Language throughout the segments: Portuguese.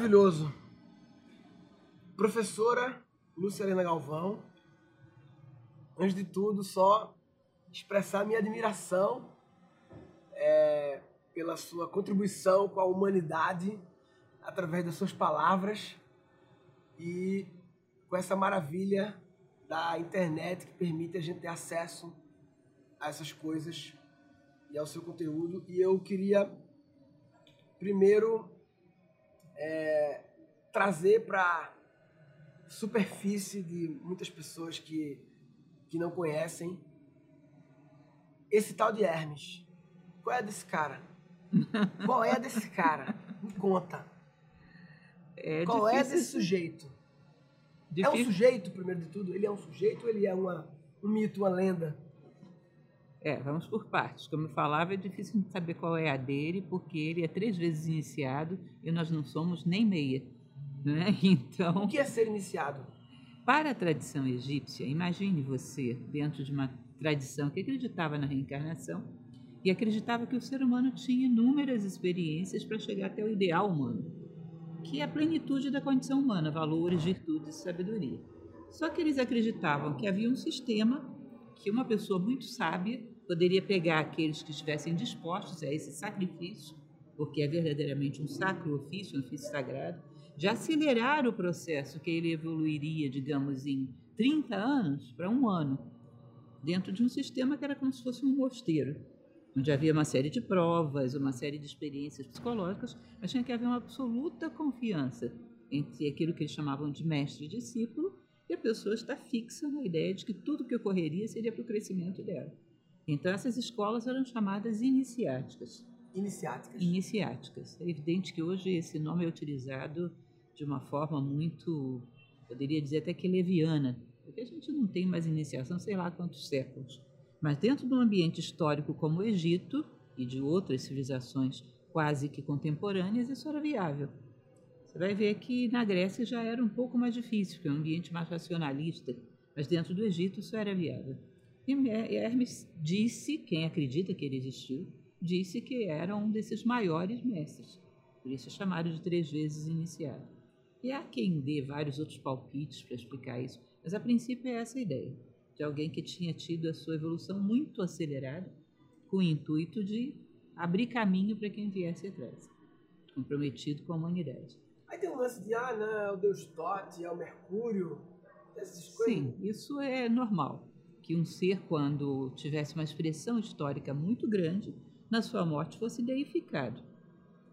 maravilhoso. Professora Lúcia Helena Galvão, antes de tudo, só expressar minha admiração é, pela sua contribuição com a humanidade através das suas palavras e com essa maravilha da internet que permite a gente ter acesso a essas coisas e ao seu conteúdo. E eu queria primeiro é, trazer para superfície de muitas pessoas que, que não conhecem esse tal de Hermes. Qual é desse cara? Qual é desse cara? Me conta. É Qual é desse sujeito? É difícil- um sujeito, primeiro de tudo? Ele é um sujeito ou ele é uma, um mito, uma lenda? É, vamos por partes. Como eu falava, é difícil saber qual é a dele, porque ele é três vezes iniciado e nós não somos nem meia. Né? Então, O que é ser iniciado? para a tradição egípcia, imagine você dentro de uma tradição que acreditava na reencarnação e acreditava que o ser humano tinha inúmeras experiências para chegar até o ideal humano, que é a plenitude da condição humana, valores, virtudes e sabedoria. Só que eles acreditavam que havia um sistema que uma pessoa muito sábia poderia pegar aqueles que estivessem dispostos a esse sacrifício, porque é verdadeiramente um sacro ofício, um ofício sagrado, de acelerar o processo que ele evoluiria, digamos, em 30 anos para um ano, dentro de um sistema que era como se fosse um mosteiro, onde havia uma série de provas, uma série de experiências psicológicas, mas tinha que haver uma absoluta confiança entre aquilo que eles chamavam de mestre e discípulo, e a pessoa está fixa na ideia de que tudo que ocorreria seria para o crescimento dela. Então, essas escolas eram chamadas iniciáticas Iniciáticas. iniciáticas. É evidente que hoje esse nome é utilizado de uma forma muito, poderia dizer até que leviana, porque a gente não tem mais iniciação, sei lá quantos séculos. Mas dentro de um ambiente histórico como o Egito e de outras civilizações quase que contemporâneas, isso era viável. Você vai ver que na Grécia já era um pouco mais difícil, porque é um ambiente mais racionalista, mas dentro do Egito isso era viável. E Hermes disse, quem acredita que ele existiu, disse que era um desses maiores mestres, por isso é chamado de três vezes iniciado. E há quem dê vários outros palpites para explicar isso, mas a princípio é essa a ideia, de alguém que tinha tido a sua evolução muito acelerada, com o intuito de abrir caminho para quem viesse atrás, comprometido com a humanidade. Aí tem um lance de, ah, não, é o Deus Tote, é o Mercúrio, essas coisas. Sim, isso é normal. Que um ser, quando tivesse uma expressão histórica muito grande, na sua morte fosse deificado.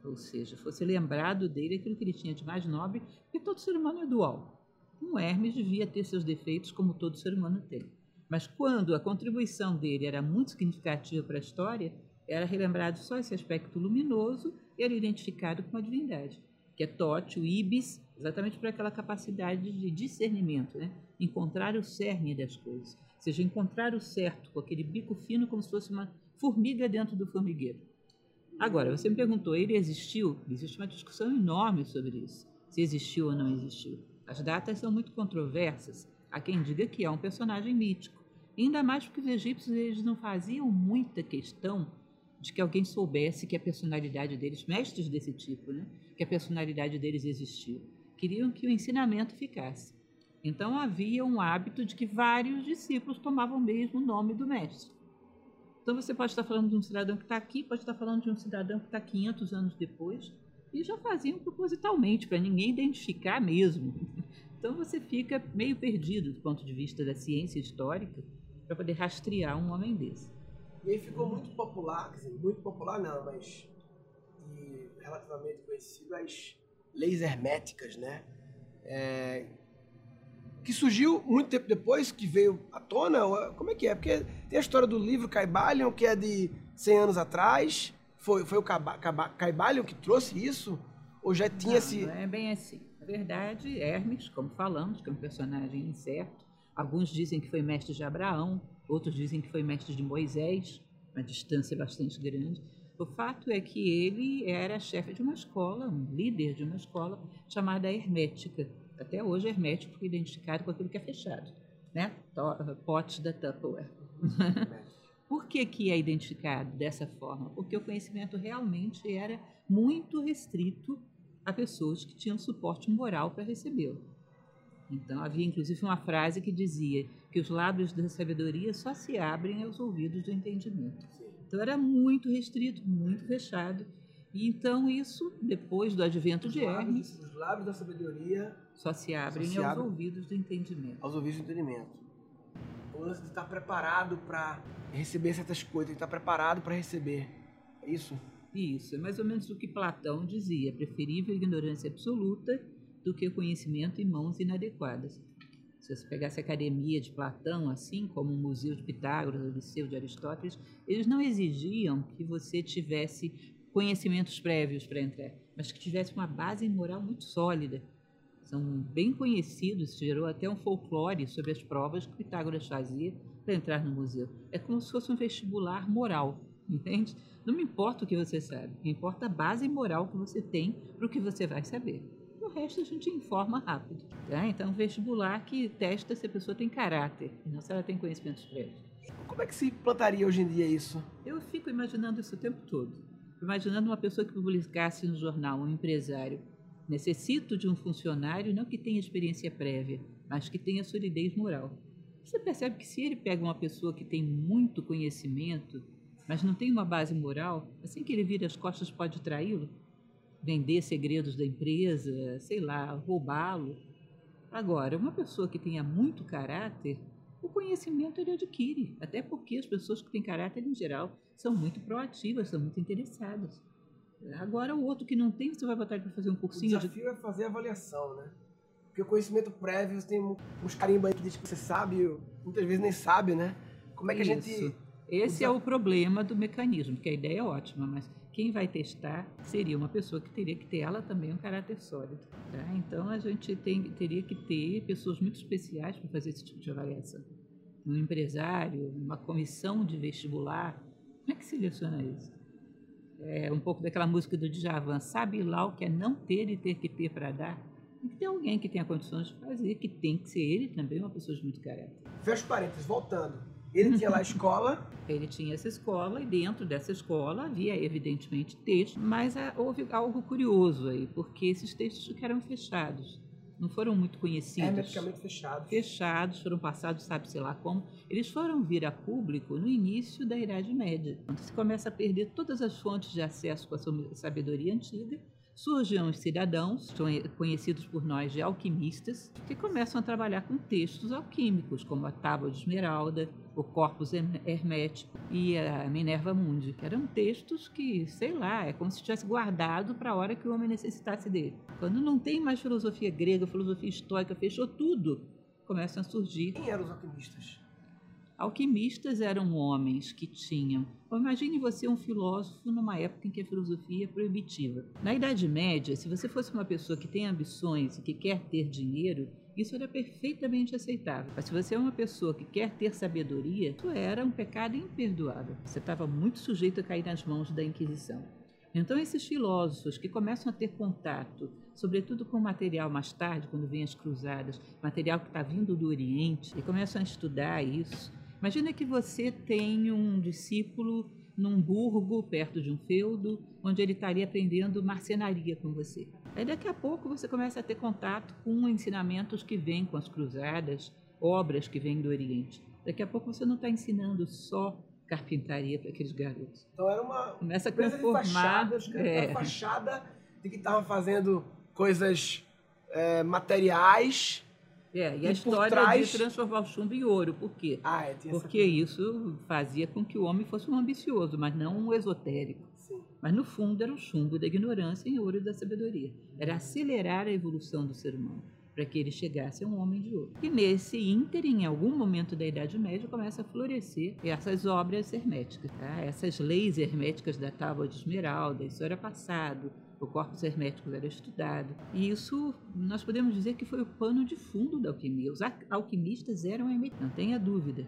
Ou seja, fosse lembrado dele aquilo que ele tinha de mais nobre, porque todo ser humano é dual. Um Hermes devia ter seus defeitos, como todo ser humano tem. Mas quando a contribuição dele era muito significativa para a história, era relembrado só esse aspecto luminoso e era identificado com a divindade, que é Tote, o Ibis, exatamente por aquela capacidade de discernimento, né? encontrar o cerne das coisas. Ou seja, encontrar o certo com aquele bico fino como se fosse uma formiga dentro do formigueiro. Agora, você me perguntou, ele existiu? Existe uma discussão enorme sobre isso, se existiu ou não existiu. As datas são muito controversas. Há quem diga que é um personagem mítico. Ainda mais porque os egípcios eles não faziam muita questão de que alguém soubesse que a personalidade deles, mestres desse tipo, né, que a personalidade deles existiu. Queriam que o ensinamento ficasse. Então havia um hábito de que vários discípulos tomavam mesmo nome do mestre. Então você pode estar falando de um cidadão que está aqui, pode estar falando de um cidadão que está 500 anos depois, e já faziam propositalmente, para ninguém identificar mesmo. Então você fica meio perdido do ponto de vista da ciência histórica para poder rastrear um homem desse. E aí ficou muito popular, quer dizer, muito popular não, mas relativamente conhecido as leis herméticas, né? É, que surgiu muito tempo depois que veio à tona? Como é que é? Porque tem a história do livro Caibalion, que é de 100 anos atrás. Foi, foi o Caibalion que trouxe isso? Ou já tinha não, esse... não é bem assim. Na verdade, Hermes, como falamos, que é um personagem incerto, alguns dizem que foi mestre de Abraão, outros dizem que foi mestre de Moisés, uma distância bastante grande. O fato é que ele era chefe de uma escola, um líder de uma escola chamada Hermética. Até hoje, Hermético é identificado com aquilo que é fechado, né? To- Potes da Tupperware. Por que, que é identificado dessa forma? Porque o conhecimento realmente era muito restrito a pessoas que tinham suporte moral para recebê-lo. Então, havia inclusive uma frase que dizia que os lábios da sabedoria só se abrem aos ouvidos do entendimento. Então, era muito restrito, muito fechado. E então, isso, depois do advento Os de lábios, Hermes, os lábios da sabedoria só se abrem Só se aos abrem. ouvidos do entendimento. aos ouvidos do entendimento. O lance de estar preparado para receber certas coisas, de estar preparado para receber. É isso? Isso, é mais ou menos o que Platão dizia: preferível a ignorância absoluta do que o conhecimento em mãos inadequadas. Se você pegasse a academia de Platão, assim como o Museu de Pitágoras, o Liceu de Aristóteles, eles não exigiam que você tivesse conhecimentos prévios para entrar, mas que tivesse uma base moral muito sólida. São bem conhecidos, gerou até um folclore sobre as provas que Pitágoras fazia para entrar no museu. É como se fosse um vestibular moral, entende? Não me importa o que você sabe, me importa a base moral que você tem para o que você vai saber. O resto a gente informa rápido. Tá? Então, vestibular que testa se a pessoa tem caráter, e não se ela tem conhecimentos prévios. Como é que se plantaria hoje em dia isso? Eu fico imaginando isso o tempo todo. Imaginando uma pessoa que publicasse no jornal, um empresário. Necessito de um funcionário não que tenha experiência prévia, mas que tenha solidez moral. Você percebe que se ele pega uma pessoa que tem muito conhecimento, mas não tem uma base moral, assim que ele vira as costas pode traí-lo, vender segredos da empresa, sei lá, roubá-lo. Agora, uma pessoa que tenha muito caráter, o conhecimento ele adquire, até porque as pessoas que têm caráter em geral são muito proativas, são muito interessadas. Agora, o outro que não tem, você vai botar ele para fazer um O cursinho de desafio é fazer avaliação, né? Porque o conhecimento prévio, você tem uns carimba aí que diz que você sabe, muitas vezes nem sabe, né? Como é que a gente. Isso. Esse é o problema do mecanismo, porque a ideia é ótima, mas quem vai testar seria uma pessoa que teria que ter ela também um caráter sólido. tá? Então a gente tem- teria que ter pessoas muito especiais para fazer esse tipo de avaliação. Um empresário, uma comissão de vestibular, como é que seleciona isso? É um pouco daquela música do Djavan, sabe lá o que é não ter e ter que ter para dar? Tem que ter alguém que tenha condições de fazer, que tem que ser ele também uma pessoa de muito caráter. Fecha parênteses, voltando. Ele tinha lá a escola, Ele tinha essa escola e dentro dessa escola havia evidentemente texto, mas ah, houve algo curioso aí, porque esses textos ficaram fechados, não foram muito conhecidos. hermeticamente fechado. Fechados, foram passados, sabe-se lá como. Eles foram vir a público no início da Idade Média. Quando se começa a perder todas as fontes de acesso com a sua sabedoria antiga, surgem os cidadãos, são conhecidos por nós de alquimistas, que começam a trabalhar com textos alquímicos, como a Tábua de Esmeralda, o Corpus Herm- Hermético e a Minerva Mundi, que eram textos que, sei lá, é como se tivesse guardado para a hora que o homem necessitasse dele. Quando não tem mais filosofia grega, filosofia estoica, fechou tudo, começam a surgir Quem eram os alquimistas? Alquimistas eram homens que tinham. Imagine você um filósofo numa época em que a filosofia é proibitiva. Na Idade Média, se você fosse uma pessoa que tem ambições e que quer ter dinheiro, isso era perfeitamente aceitável. Mas se você é uma pessoa que quer ter sabedoria, isso era um pecado imperdoável. Você estava muito sujeito a cair nas mãos da Inquisição. Então, esses filósofos que começam a ter contato, sobretudo com material mais tarde, quando vêm as cruzadas, material que está vindo do Oriente, e começam a estudar isso. Imagina que você tem um discípulo num burgo perto de um feudo, onde ele estaria aprendendo marcenaria com você. Aí daqui a pouco você começa a ter contato com ensinamentos que vêm com as cruzadas, obras que vêm do Oriente. Daqui a pouco você não está ensinando só carpintaria para aqueles garotos. Então era uma Começa a empresa de conformar. fachada, é, fachada de que estavam fazendo coisas é, materiais. É, e e a história trás- de transformar o chumbo em ouro. Por quê? Ah, é, Porque isso fazia com que o homem fosse um ambicioso, mas não um esotérico. Sim. Mas no fundo era o chumbo da ignorância em ouro da sabedoria. Era acelerar a evolução do ser humano para que ele chegasse a um homem de ouro. E nesse ínterim, em algum momento da Idade Média, começa a florescer essas obras herméticas, tá? essas leis herméticas da Tábua de Esmeralda. Isso era passado, o corpus hermético era estudado. E isso nós podemos dizer que foi o pano de fundo da alquimia. Os al- alquimistas eram herméticos, não tenha dúvida.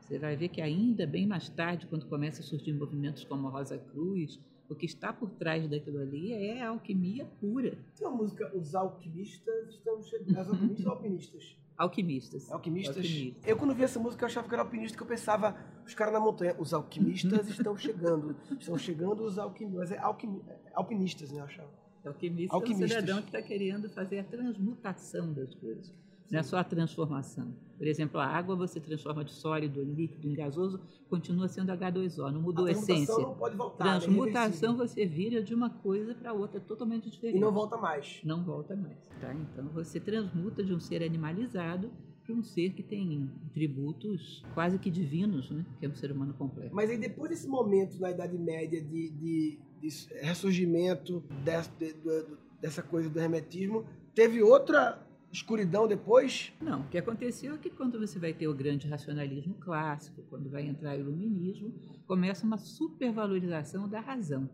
Você vai ver que ainda bem mais tarde, quando começa a surgir movimentos como a Rosa Cruz, o que está por trás daquilo ali é a alquimia pura. Tem uma música, Os Alquimistas Estão Chegando. Os Alquimistas ou Alpinistas? Alquimistas. Alquimistas. Alquimistas. Eu, quando vi essa música, eu achava que era alpinista, que eu pensava, os caras na montanha. Os alquimistas estão chegando. Estão chegando os alquimistas. Mas é alquimi- é alpinistas, né? Eu achava. Alquimista, alquimistas. é um cidadão que está querendo fazer a transmutação das coisas. Não é só a transformação. Por exemplo, a água você transforma de sólido líquido, em gasoso, continua sendo H2O, não mudou a, a essência. Não pode voltar, né? Transmutação você vira de uma coisa para outra totalmente diferente. E não volta mais. Não volta mais. Tá? Então você transmuta de um ser animalizado para um ser que tem tributos quase que divinos, né? que é um ser humano completo. Mas aí depois desse momento na Idade Média de, de, de ressurgimento dessa, de, de, dessa coisa do hermetismo, teve outra escuridão depois? Não, o que aconteceu é que quando você vai ter o grande racionalismo clássico, quando vai entrar o iluminismo, começa uma supervalorização da razão.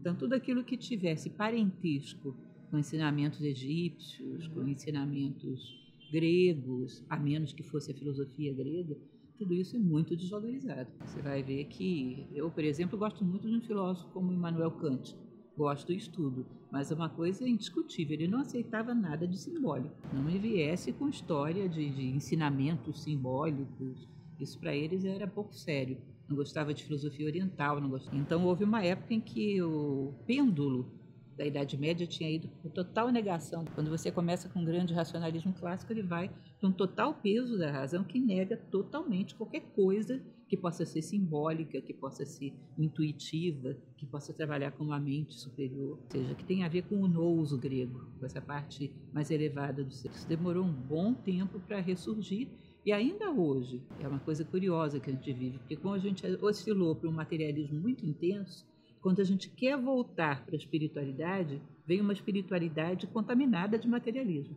Então, tudo aquilo que tivesse parentesco com ensinamentos egípcios, com ensinamentos gregos, a menos que fosse a filosofia grega, tudo isso é muito desvalorizado. Você vai ver que eu, por exemplo, gosto muito de um filósofo como Immanuel Kant. Gosto e estudo, mas é uma coisa indiscutível, ele não aceitava nada de simbólico. Não me viesse com história de, de ensinamentos simbólicos, isso para eles era pouco sério. Não gostava de filosofia oriental, não gostava. Então houve uma época em que o pêndulo da Idade Média tinha ido por total negação. Quando você começa com um grande racionalismo clássico, ele vai para um total peso da razão que nega totalmente qualquer coisa que possa ser simbólica, que possa ser intuitiva, que possa trabalhar com uma mente superior, ou seja, que tem a ver com o nous grego, com essa parte mais elevada do ser. Isso demorou um bom tempo para ressurgir e ainda hoje é uma coisa curiosa que a gente vive, porque como a gente oscilou para um materialismo muito intenso, quando a gente quer voltar para a espiritualidade, vem uma espiritualidade contaminada de materialismo.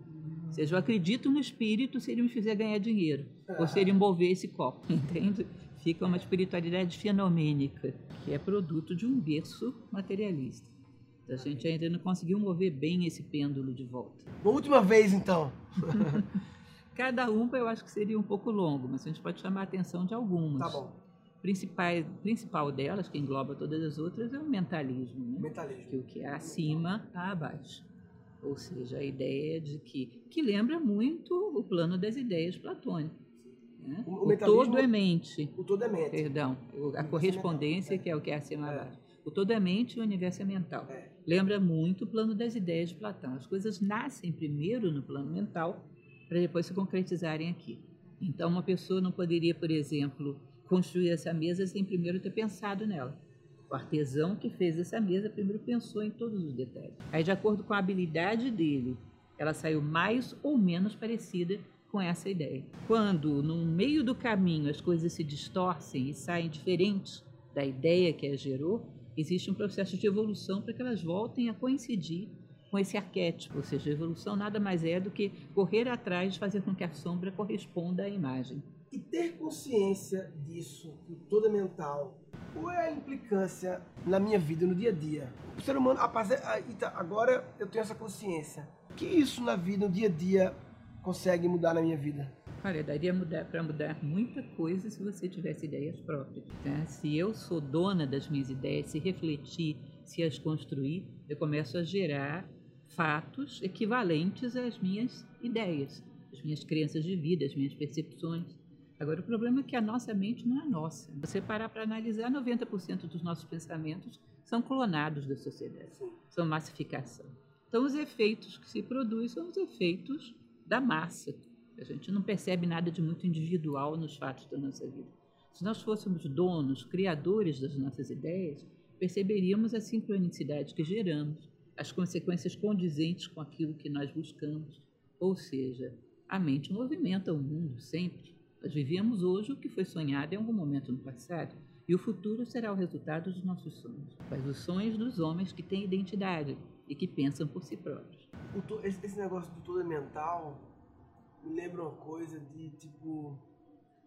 Ou seja, eu acredito no espírito se ele me fizer ganhar dinheiro, ou se ele envolver esse copo, entende? Fica uma espiritualidade fenomênica, que é produto de um berço materialista. A gente ainda não conseguiu mover bem esse pêndulo de volta. Uma última vez, então. Cada uma eu acho que seria um pouco longo, mas a gente pode chamar a atenção de algumas. Tá bom principal, principal delas, que engloba todas as outras, é o mentalismo. Né? Mentalismo. Que o que é acima está abaixo. Ou seja, a ideia de que. que lembra muito o plano das ideias platônicas. Né? O, o, o todo é mente. O todo é mente. Perdão. a correspondência, é. que é o que é acima é. abaixo. O todo é mente e o universo é mental. É. Lembra muito o plano das ideias de Platão. As coisas nascem primeiro no plano mental para depois se concretizarem aqui. Então, uma pessoa não poderia, por exemplo, construir essa mesa sem primeiro ter pensado nela. O artesão que fez essa mesa primeiro pensou em todos os detalhes. Aí, de acordo com a habilidade dele, ela saiu mais ou menos parecida com essa ideia. Quando, no meio do caminho, as coisas se distorcem e saem diferentes da ideia que a gerou, existe um processo de evolução para que elas voltem a coincidir com esse arquétipo, ou seja, a evolução nada mais é do que correr atrás de fazer com que a sombra corresponda à imagem. E ter consciência disso, que é mental, qual é a implicância na minha vida, no dia a dia? O ser humano, agora eu tenho essa consciência. Que isso na vida, no dia a dia, consegue mudar na minha vida? Olha, daria para mudar muita coisa se você tivesse ideias próprias. Né? Se eu sou dona das minhas ideias, se refletir, se as construir, eu começo a gerar fatos equivalentes às minhas ideias, às minhas crenças de vida, às minhas percepções. Agora, o problema é que a nossa mente não é nossa. Você parar para analisar, 90% dos nossos pensamentos são clonados da sociedade, são massificação. Então, os efeitos que se produzem são os efeitos da massa. A gente não percebe nada de muito individual nos fatos da nossa vida. Se nós fôssemos donos, criadores das nossas ideias, perceberíamos a sincronicidade que geramos, as consequências condizentes com aquilo que nós buscamos. Ou seja, a mente movimenta o mundo sempre. Nós vivemos hoje o que foi sonhado em algum momento no passado, e o futuro será o resultado dos nossos sonhos, mas os sonhos dos homens que têm identidade e que pensam por si próprios. Esse negócio do todo é mental me lembra uma coisa de tipo.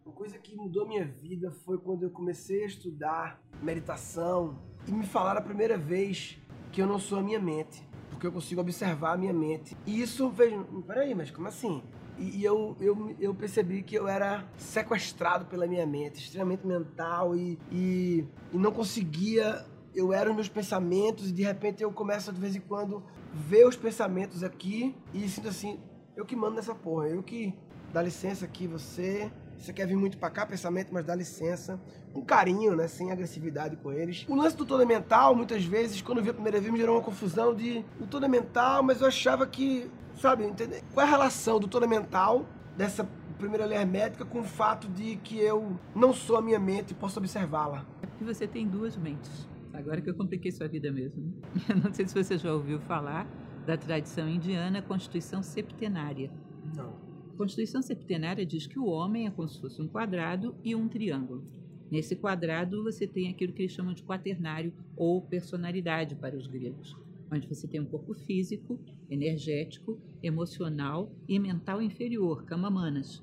Uma coisa que mudou minha vida foi quando eu comecei a estudar meditação e me falaram a primeira vez que eu não sou a minha mente, porque eu consigo observar a minha mente. E isso fez. Peraí, mas como assim? E, eu, eu, eu percebi que eu era sequestrado pela minha mente, extremamente mental e, e, e não conseguia. Eu era os meus pensamentos e de repente eu começo de vez em quando ver os pensamentos aqui e sinto assim: eu que mando nessa porra, eu que dá licença aqui, você você quer vir muito para cá, pensamento, mas dá licença. Com carinho, né? Sem agressividade com eles. O lance do todo é mental, muitas vezes, quando eu vi a primeira vez, me gerou uma confusão de o todo é mental, mas eu achava que, sabe, entende? qual é a relação do todo é mental dessa primeira lei hermética com o fato de que eu não sou a minha mente e posso observá-la? É porque você tem duas mentes. Agora que eu compliquei sua vida mesmo. Não sei se você já ouviu falar da tradição indiana Constituição Septenária. Não. Constituição Septenária diz que o homem é como se fosse um quadrado e um triângulo. Nesse quadrado você tem aquilo que eles chamam de quaternário ou personalidade para os gregos, onde você tem um corpo físico, energético, emocional e mental inferior, kamamanas.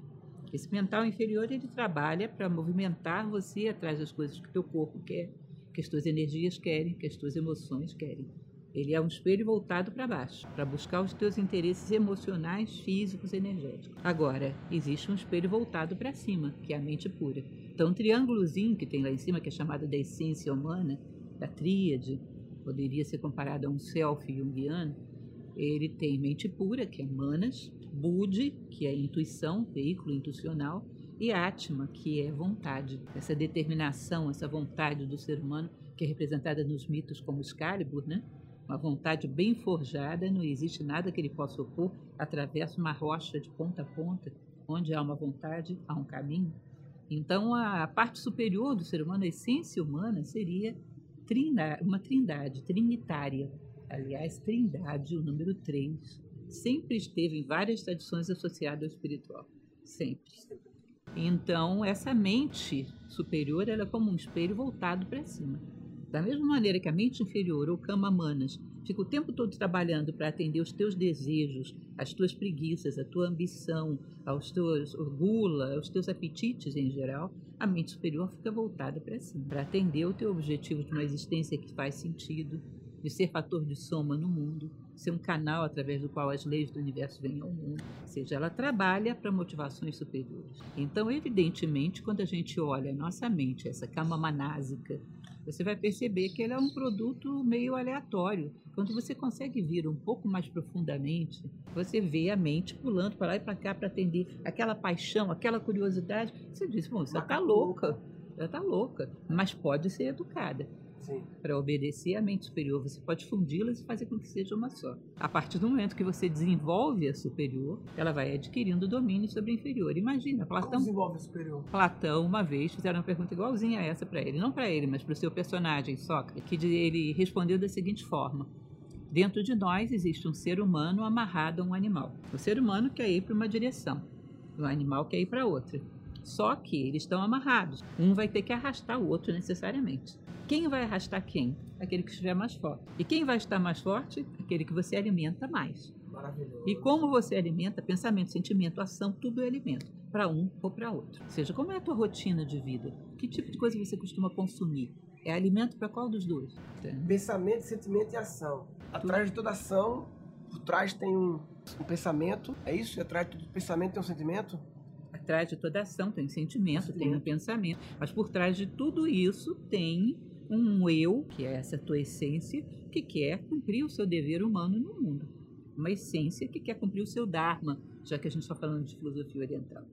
Esse mental inferior ele trabalha para movimentar você atrás das coisas que o teu corpo quer, que as tuas energias querem, que as tuas emoções querem. Ele é um espelho voltado para baixo, para buscar os teus interesses emocionais, físicos energéticos. Agora, existe um espelho voltado para cima, que é a mente pura. Então, o triângulozinho que tem lá em cima, que é chamado da essência humana, da tríade, poderia ser comparado a um self junguiano, ele tem mente pura, que é manas, budi, que é intuição, veículo intuicional, e Atma, que é vontade, essa determinação, essa vontade do ser humano, que é representada nos mitos como Excalibur, né? Uma vontade bem forjada, não existe nada que ele possa opor, atravessa uma rocha de ponta a ponta, onde há uma vontade, há um caminho. Então, a parte superior do ser humano, a essência humana, seria uma trindade, trinitária. Aliás, trindade, o número 3, sempre esteve em várias tradições associadas ao espiritual. Sempre. Então, essa mente superior ela é como um espelho voltado para cima. Da mesma maneira que a mente inferior, ou kama manas, fica o tempo todo trabalhando para atender os teus desejos, as tuas preguiças, a tua ambição, aos teus gula, aos teus apetites em geral, a mente superior fica voltada para cima, para atender o teu objetivo de uma existência que faz sentido, de ser fator de soma no mundo, ser um canal através do qual as leis do universo vêm ao mundo. Ou seja, ela trabalha para motivações superiores. Então, evidentemente, quando a gente olha a nossa mente, essa cama manásica, você vai perceber que ela é um produto meio aleatório. Quando você consegue vir um pouco mais profundamente, você vê a mente pulando para lá e para cá para atender aquela paixão, aquela curiosidade. Você diz, bom, você está louca, ela está louca, mas pode ser educada para obedecer à mente superior. Você pode fundi-las e fazer com que seja uma só. A partir do momento que você desenvolve a superior, ela vai adquirindo domínio sobre a inferior. Imagina, Platão. Como desenvolve a superior? Platão, uma vez, fizeram uma pergunta igualzinha a essa para ele. Não para ele, mas para o seu personagem, Sócrates, que ele respondeu da seguinte forma. Dentro de nós existe um ser humano amarrado a um animal. O ser humano quer ir para uma direção, o animal quer ir para outra. Só que eles estão amarrados. Um vai ter que arrastar o outro necessariamente. Quem vai arrastar quem? Aquele que estiver mais forte. E quem vai estar mais forte? Aquele que você alimenta mais. Maravilhoso. E como você alimenta, pensamento, sentimento, ação, tudo é alimento. Para um ou para outro. Ou seja, como é a tua rotina de vida? Que tipo de coisa você costuma consumir? É alimento para qual dos dois? Pensamento, sentimento e ação. Atrás de toda ação, por trás tem um, um pensamento. É isso? Atrás de todo pensamento tem um sentimento? Atrás de toda ação tem um sentimento, tem um pensamento. Mas por trás de tudo isso tem um eu, que é essa tua essência, que quer cumprir o seu dever humano no mundo. Uma essência que quer cumprir o seu Dharma, já que a gente está falando de filosofia oriental.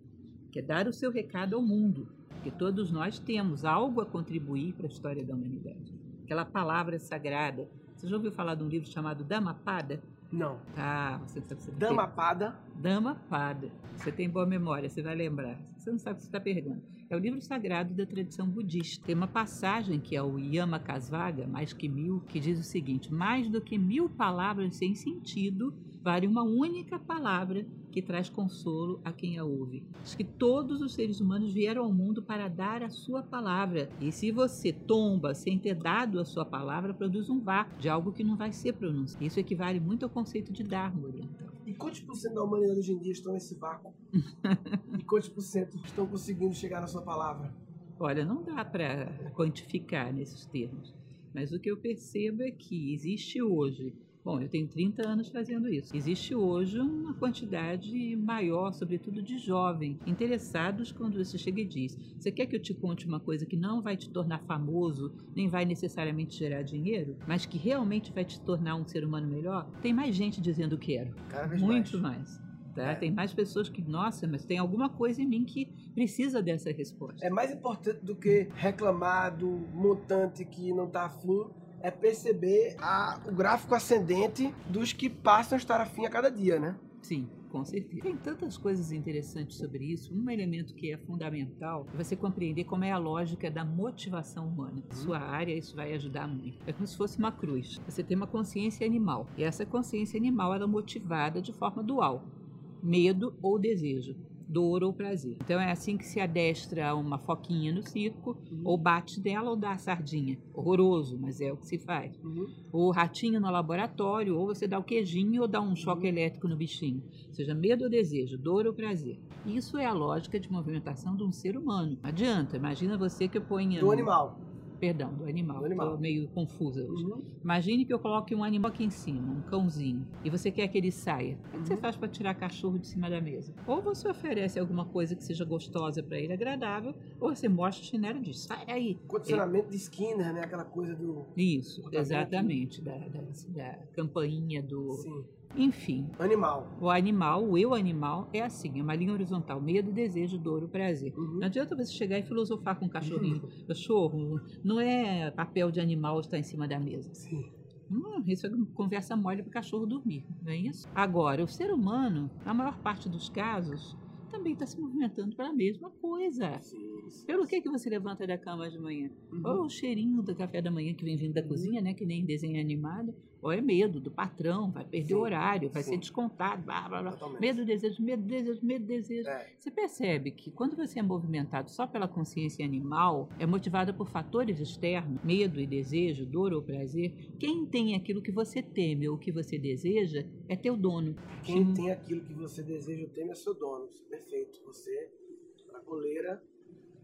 Quer dar o seu recado ao mundo, que todos nós temos algo a contribuir para a história da humanidade. Aquela palavra sagrada. Você já ouviu falar de um livro chamado Dhammapada? Não. Ah, você sabe você Dhammapada? Dhammapada. Você tem boa memória, você vai lembrar. Você não sabe o que você está perguntando. É o livro sagrado da tradição budista. Tem uma passagem que é o Yamakasvaga, mais que mil, que diz o seguinte: mais do que mil palavras sem sentido, vale uma única palavra que traz consolo a quem a ouve. Diz que todos os seres humanos vieram ao mundo para dar a sua palavra. E se você tomba sem ter dado a sua palavra, produz um vácuo de algo que não vai ser pronunciado. Isso equivale muito ao conceito de Dharma oriental. E quantos por cento da humanidade hoje em dia estão nesse vácuo? e quantos por cento estão conseguindo chegar na sua palavra? Olha, não dá para quantificar nesses termos. Mas o que eu percebo é que existe hoje Bom, eu tenho 30 anos fazendo isso. Existe hoje uma quantidade maior, sobretudo de jovens, interessados quando você chega e diz: Você quer que eu te conte uma coisa que não vai te tornar famoso, nem vai necessariamente gerar dinheiro, mas que realmente vai te tornar um ser humano melhor? Tem mais gente dizendo quero. Cada vez Muito mais. mais. Tá? É. Tem mais pessoas que, nossa, mas tem alguma coisa em mim que precisa dessa resposta. É mais importante do que reclamar do montante que não está afim, é perceber a- o gráfico ascendente dos que passam a estar afim a cada dia, né? Sim, com certeza. Tem tantas coisas interessantes sobre isso. Um elemento que é fundamental é você compreender como é a lógica da motivação humana. Na sua área, isso vai ajudar muito. É como se fosse uma cruz. Você tem uma consciência animal. E essa consciência animal ela é motivada de forma dual: medo ou desejo. Dor ou prazer. Então é assim que se adestra uma foquinha no circo, ou bate dela ou dá a sardinha. Horroroso, mas é o que se faz Uhum. ou ratinho no laboratório, ou você dá o queijinho ou dá um choque elétrico no bichinho. Ou seja, medo ou desejo, dor ou prazer. Isso é a lógica de movimentação de um ser humano. Não adianta, imagina você que eu ponha... Do animal. Perdão, do animal. Do animal. Tô meio confusa hoje. Uhum. Imagine que eu coloque um animal aqui em cima, um cãozinho, e você quer que ele saia. O que Uhum. você faz para tirar cachorro de cima da mesa? Ou você oferece alguma coisa que seja gostosa para ele, agradável, ou você mostra o chinelo e diz, sai daí. Condicionamento de Skinner, né? Aquela coisa do. Isso, exatamente, da, da, da campainha do... Sim. Enfim, Animal. o animal, o eu animal, é assim, é uma linha horizontal, medo, desejo, dor, prazer. Uhum. Não adianta você chegar e filosofar com um cachorrinho. Cachorro, não é papel de animal estar em cima da mesa. Sim. Hum, isso é conversa mole para o cachorro dormir, não é isso? Agora, o ser humano, na maior parte dos casos, também está se movimentando pela mesma coisa. Sim. Pelo que, que você levanta da cama de manhã? Uhum. Ou o cheirinho do café da manhã que vem vindo da cozinha, né? Que nem desenho animado. Ou é medo do patrão, vai perder Sim, o horário, vai sim. ser descontado, blá, blá, blá. Totalmente. Medo, desejo, medo, desejo, medo, desejo. É. Você percebe que quando você é movimentado só pela consciência animal, é motivada por fatores externos, medo e desejo, dor ou prazer, quem tem aquilo que você teme ou que você deseja é teu dono. Quem tem aquilo que você deseja ou teme é seu dono. Perfeito. Você, a coleira,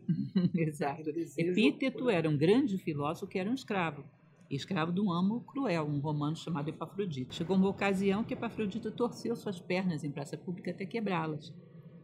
Exato. Epíteto era um grande filósofo que era um escravo. Escravo de um amo cruel, um romano chamado Epafrodito. Chegou uma ocasião que Epafrodito torceu suas pernas em praça pública até quebrá-las,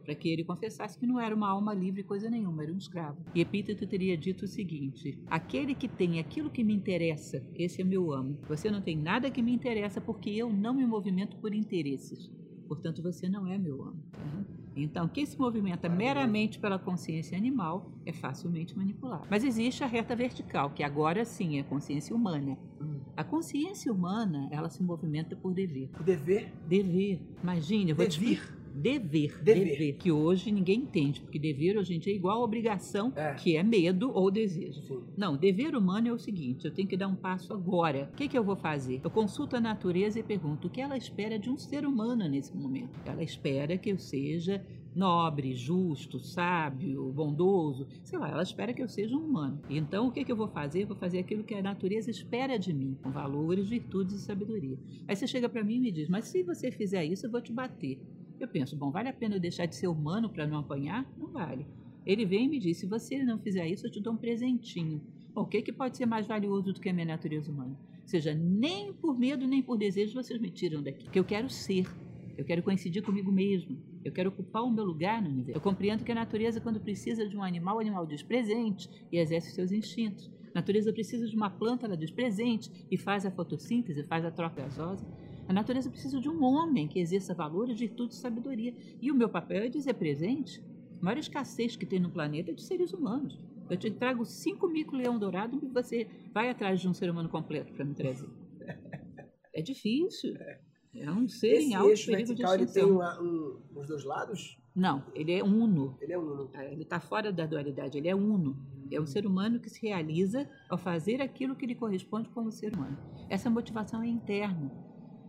para que ele confessasse que não era uma alma livre coisa nenhuma, era um escravo. E Epíteto teria dito o seguinte: aquele que tem aquilo que me interessa, esse é meu amo. Você não tem nada que me interessa porque eu não me movimento por interesses. Portanto, você não é meu amo. tá? Então, quem se movimenta meramente pela consciência animal é facilmente manipulável. Mas existe a reta vertical, que agora sim é a consciência humana. Hum. A consciência humana, ela se movimenta por dever. O dever. Dever. Imagine, eu vou te Devir. explicar. Dever, Dever. dever, que hoje ninguém entende, porque dever hoje dia é igual a obrigação, É. que é medo ou desejo. Sim. Não, dever humano é o seguinte: eu tenho que dar um passo agora. O que, que eu vou fazer? Eu consulto a natureza e pergunto o que ela espera de um ser humano nesse momento. Ela espera que eu seja nobre, justo, sábio, bondoso, sei lá, ela espera que eu seja um humano. Então, o que, que eu vou fazer? Eu vou fazer aquilo que a natureza espera de mim, com valores, virtudes e sabedoria. Aí você chega para mim e me diz: Mas se você fizer isso, eu vou te bater. Eu penso: Bom, vale a pena eu deixar de ser humano para não apanhar? Não vale. Ele vem e me diz: Se você não fizer isso, eu te dou um presentinho. Bom, o que, que pode ser mais valioso do que a minha natureza humana? Ou seja, nem por medo nem por desejo vocês me tiram daqui. Que eu quero ser. Eu quero coincidir comigo mesmo. Eu quero ocupar o meu lugar no universo. Eu compreendo que a natureza, quando precisa de um animal, o animal diz presente e exerce seus instintos. A natureza precisa de uma planta, ela diz presente e faz a fotossíntese, faz a troca gasosa. A natureza precisa de um homem que exerça valores, virtudes e sabedoria. E o meu papel é dizer presente. A maior escassez que tem no planeta é de seres humanos. Eu te trago cinco mico-leão dourado e você vai atrás de um ser humano completo para me trazer. É difícil. É um ser Esse em alto eixo perigo de vertical, ele tem extinção. uma- um, os dois lados? Não, ele é uno. Ele é uno. Ah, Ele está fora da dualidade, ele é uno. É um ser humano que se realiza ao fazer aquilo que lhe corresponde como ser humano. Essa motivação é interna.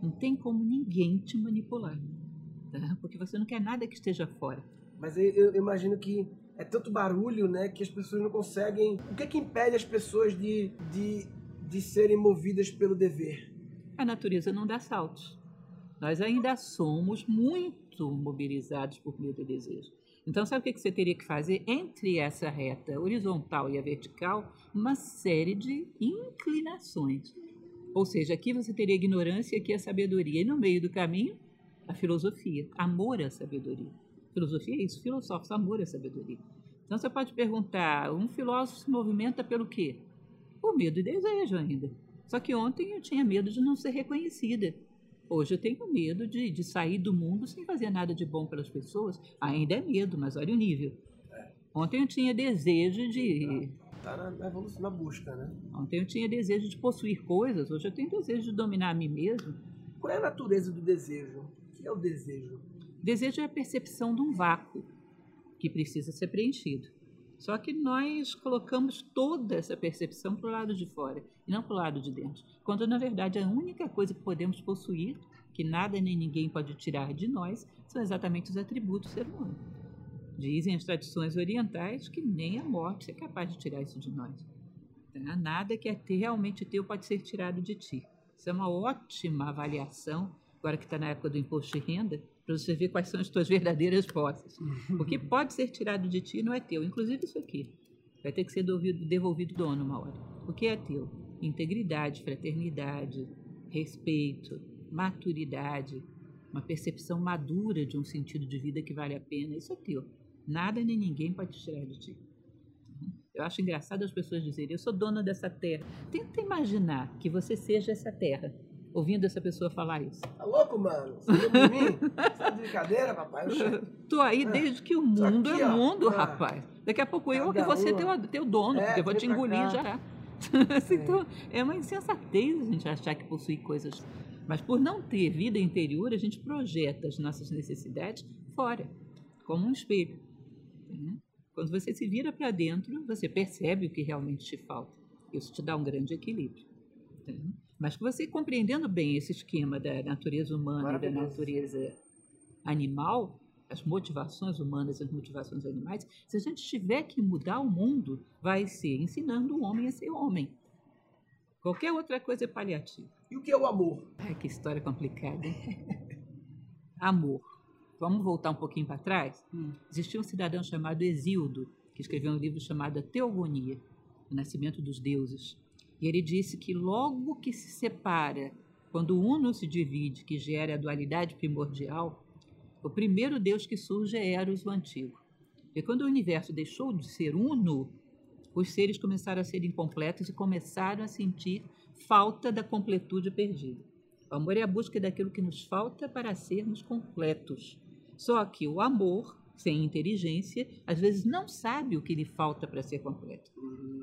Não tem como ninguém te manipular. tá? Porque você não quer nada que esteja fora. Mas eu, imagino que é tanto barulho, né, que as pessoas não conseguem. O que é que impede as pessoas de, de, de serem movidas pelo dever? A natureza não dá saltos. Nós ainda somos muito mobilizados por medo e desejo. Então, sabe o que que você teria que fazer entre essa reta horizontal e a vertical? Uma série de inclinações. Ou seja, aqui você teria a ignorância e aqui a sabedoria. E no meio do caminho, a filosofia. Amor à sabedoria. Filosofia é isso, filosóficos, amor à sabedoria. Então você pode perguntar, um filósofo se movimenta pelo quê? Por medo e desejo ainda. Só que ontem eu tinha medo de não ser reconhecida. Hoje eu tenho medo de, de sair do mundo sem fazer nada de bom pelas pessoas. Ainda é medo, mas olha o nível. Ontem eu tinha desejo de. Tá na, evolução, na busca, né? Ontem eu tinha desejo de possuir coisas, hoje eu tenho desejo de dominar a mim mesmo. Qual é a natureza do desejo? O que é o desejo? Desejo é a percepção de um vácuo que precisa ser preenchido. Só que nós colocamos toda essa percepção para o lado de fora e não para o lado de dentro. Quando, na verdade, a única coisa que podemos possuir, que nada nem ninguém pode tirar de nós, são exatamente os atributos do ser humano. Dizem as tradições orientais que nem a morte é capaz de tirar isso de nós. Tá? Nada que é realmente teu pode ser tirado de ti. Isso é uma ótima avaliação, agora que está na época do imposto de renda, para você ver quais são as tuas verdadeiras posses. O que pode ser tirado de ti não é teu, inclusive isso aqui. Vai ter que ser devolvido, devolvido dono uma hora. O que é teu? Integridade, fraternidade, respeito, maturidade, uma percepção madura de um sentido de vida que vale a pena. Isso é teu. Nada nem ninguém pode tirar de ti. Eu acho engraçado as pessoas dizerem: Eu sou dona dessa terra. Tenta imaginar que você seja essa terra ouvindo essa pessoa falar isso. Tá louco, mano? Você de mim? Você tá de brincadeira, papai? Tô aí ah, desde que o mundo aqui, é mundo, ó, ah. rapaz. Daqui a pouco eu que você teu, teu dono, é, porque eu vou te engolir já. então, é uma insensatez a gente achar que possui coisas. Mas por não ter vida interior, a gente projeta as nossas necessidades fora, como um espelho. Né? Quando você se vira para dentro, você percebe o que realmente te falta. Isso te dá um grande equilíbrio. Tá? Mas você compreendendo bem esse esquema da natureza humana e da natureza animal, as motivações humanas e as motivações animais, se a gente tiver que mudar o mundo, vai ser ensinando o homem a ser homem. Qualquer outra coisa é paliativa. E o que é o amor? Ai, que história complicada, amor. Vamos voltar um pouquinho para trás? Hum. Existia um cidadão chamado Exildo, que escreveu um livro chamado Teogonia, O Nascimento dos Deuses. E ele disse que logo que se separa, quando o uno se divide, que gera a dualidade primordial, o primeiro Deus que surge é Eros, o antigo. E quando o universo deixou de ser uno, os seres começaram a ser incompletos e começaram a sentir falta da completude perdida. O amor é a busca daquilo que nos falta para sermos completos. Só que o amor sem inteligência, às vezes não sabe o que lhe falta para ser completo.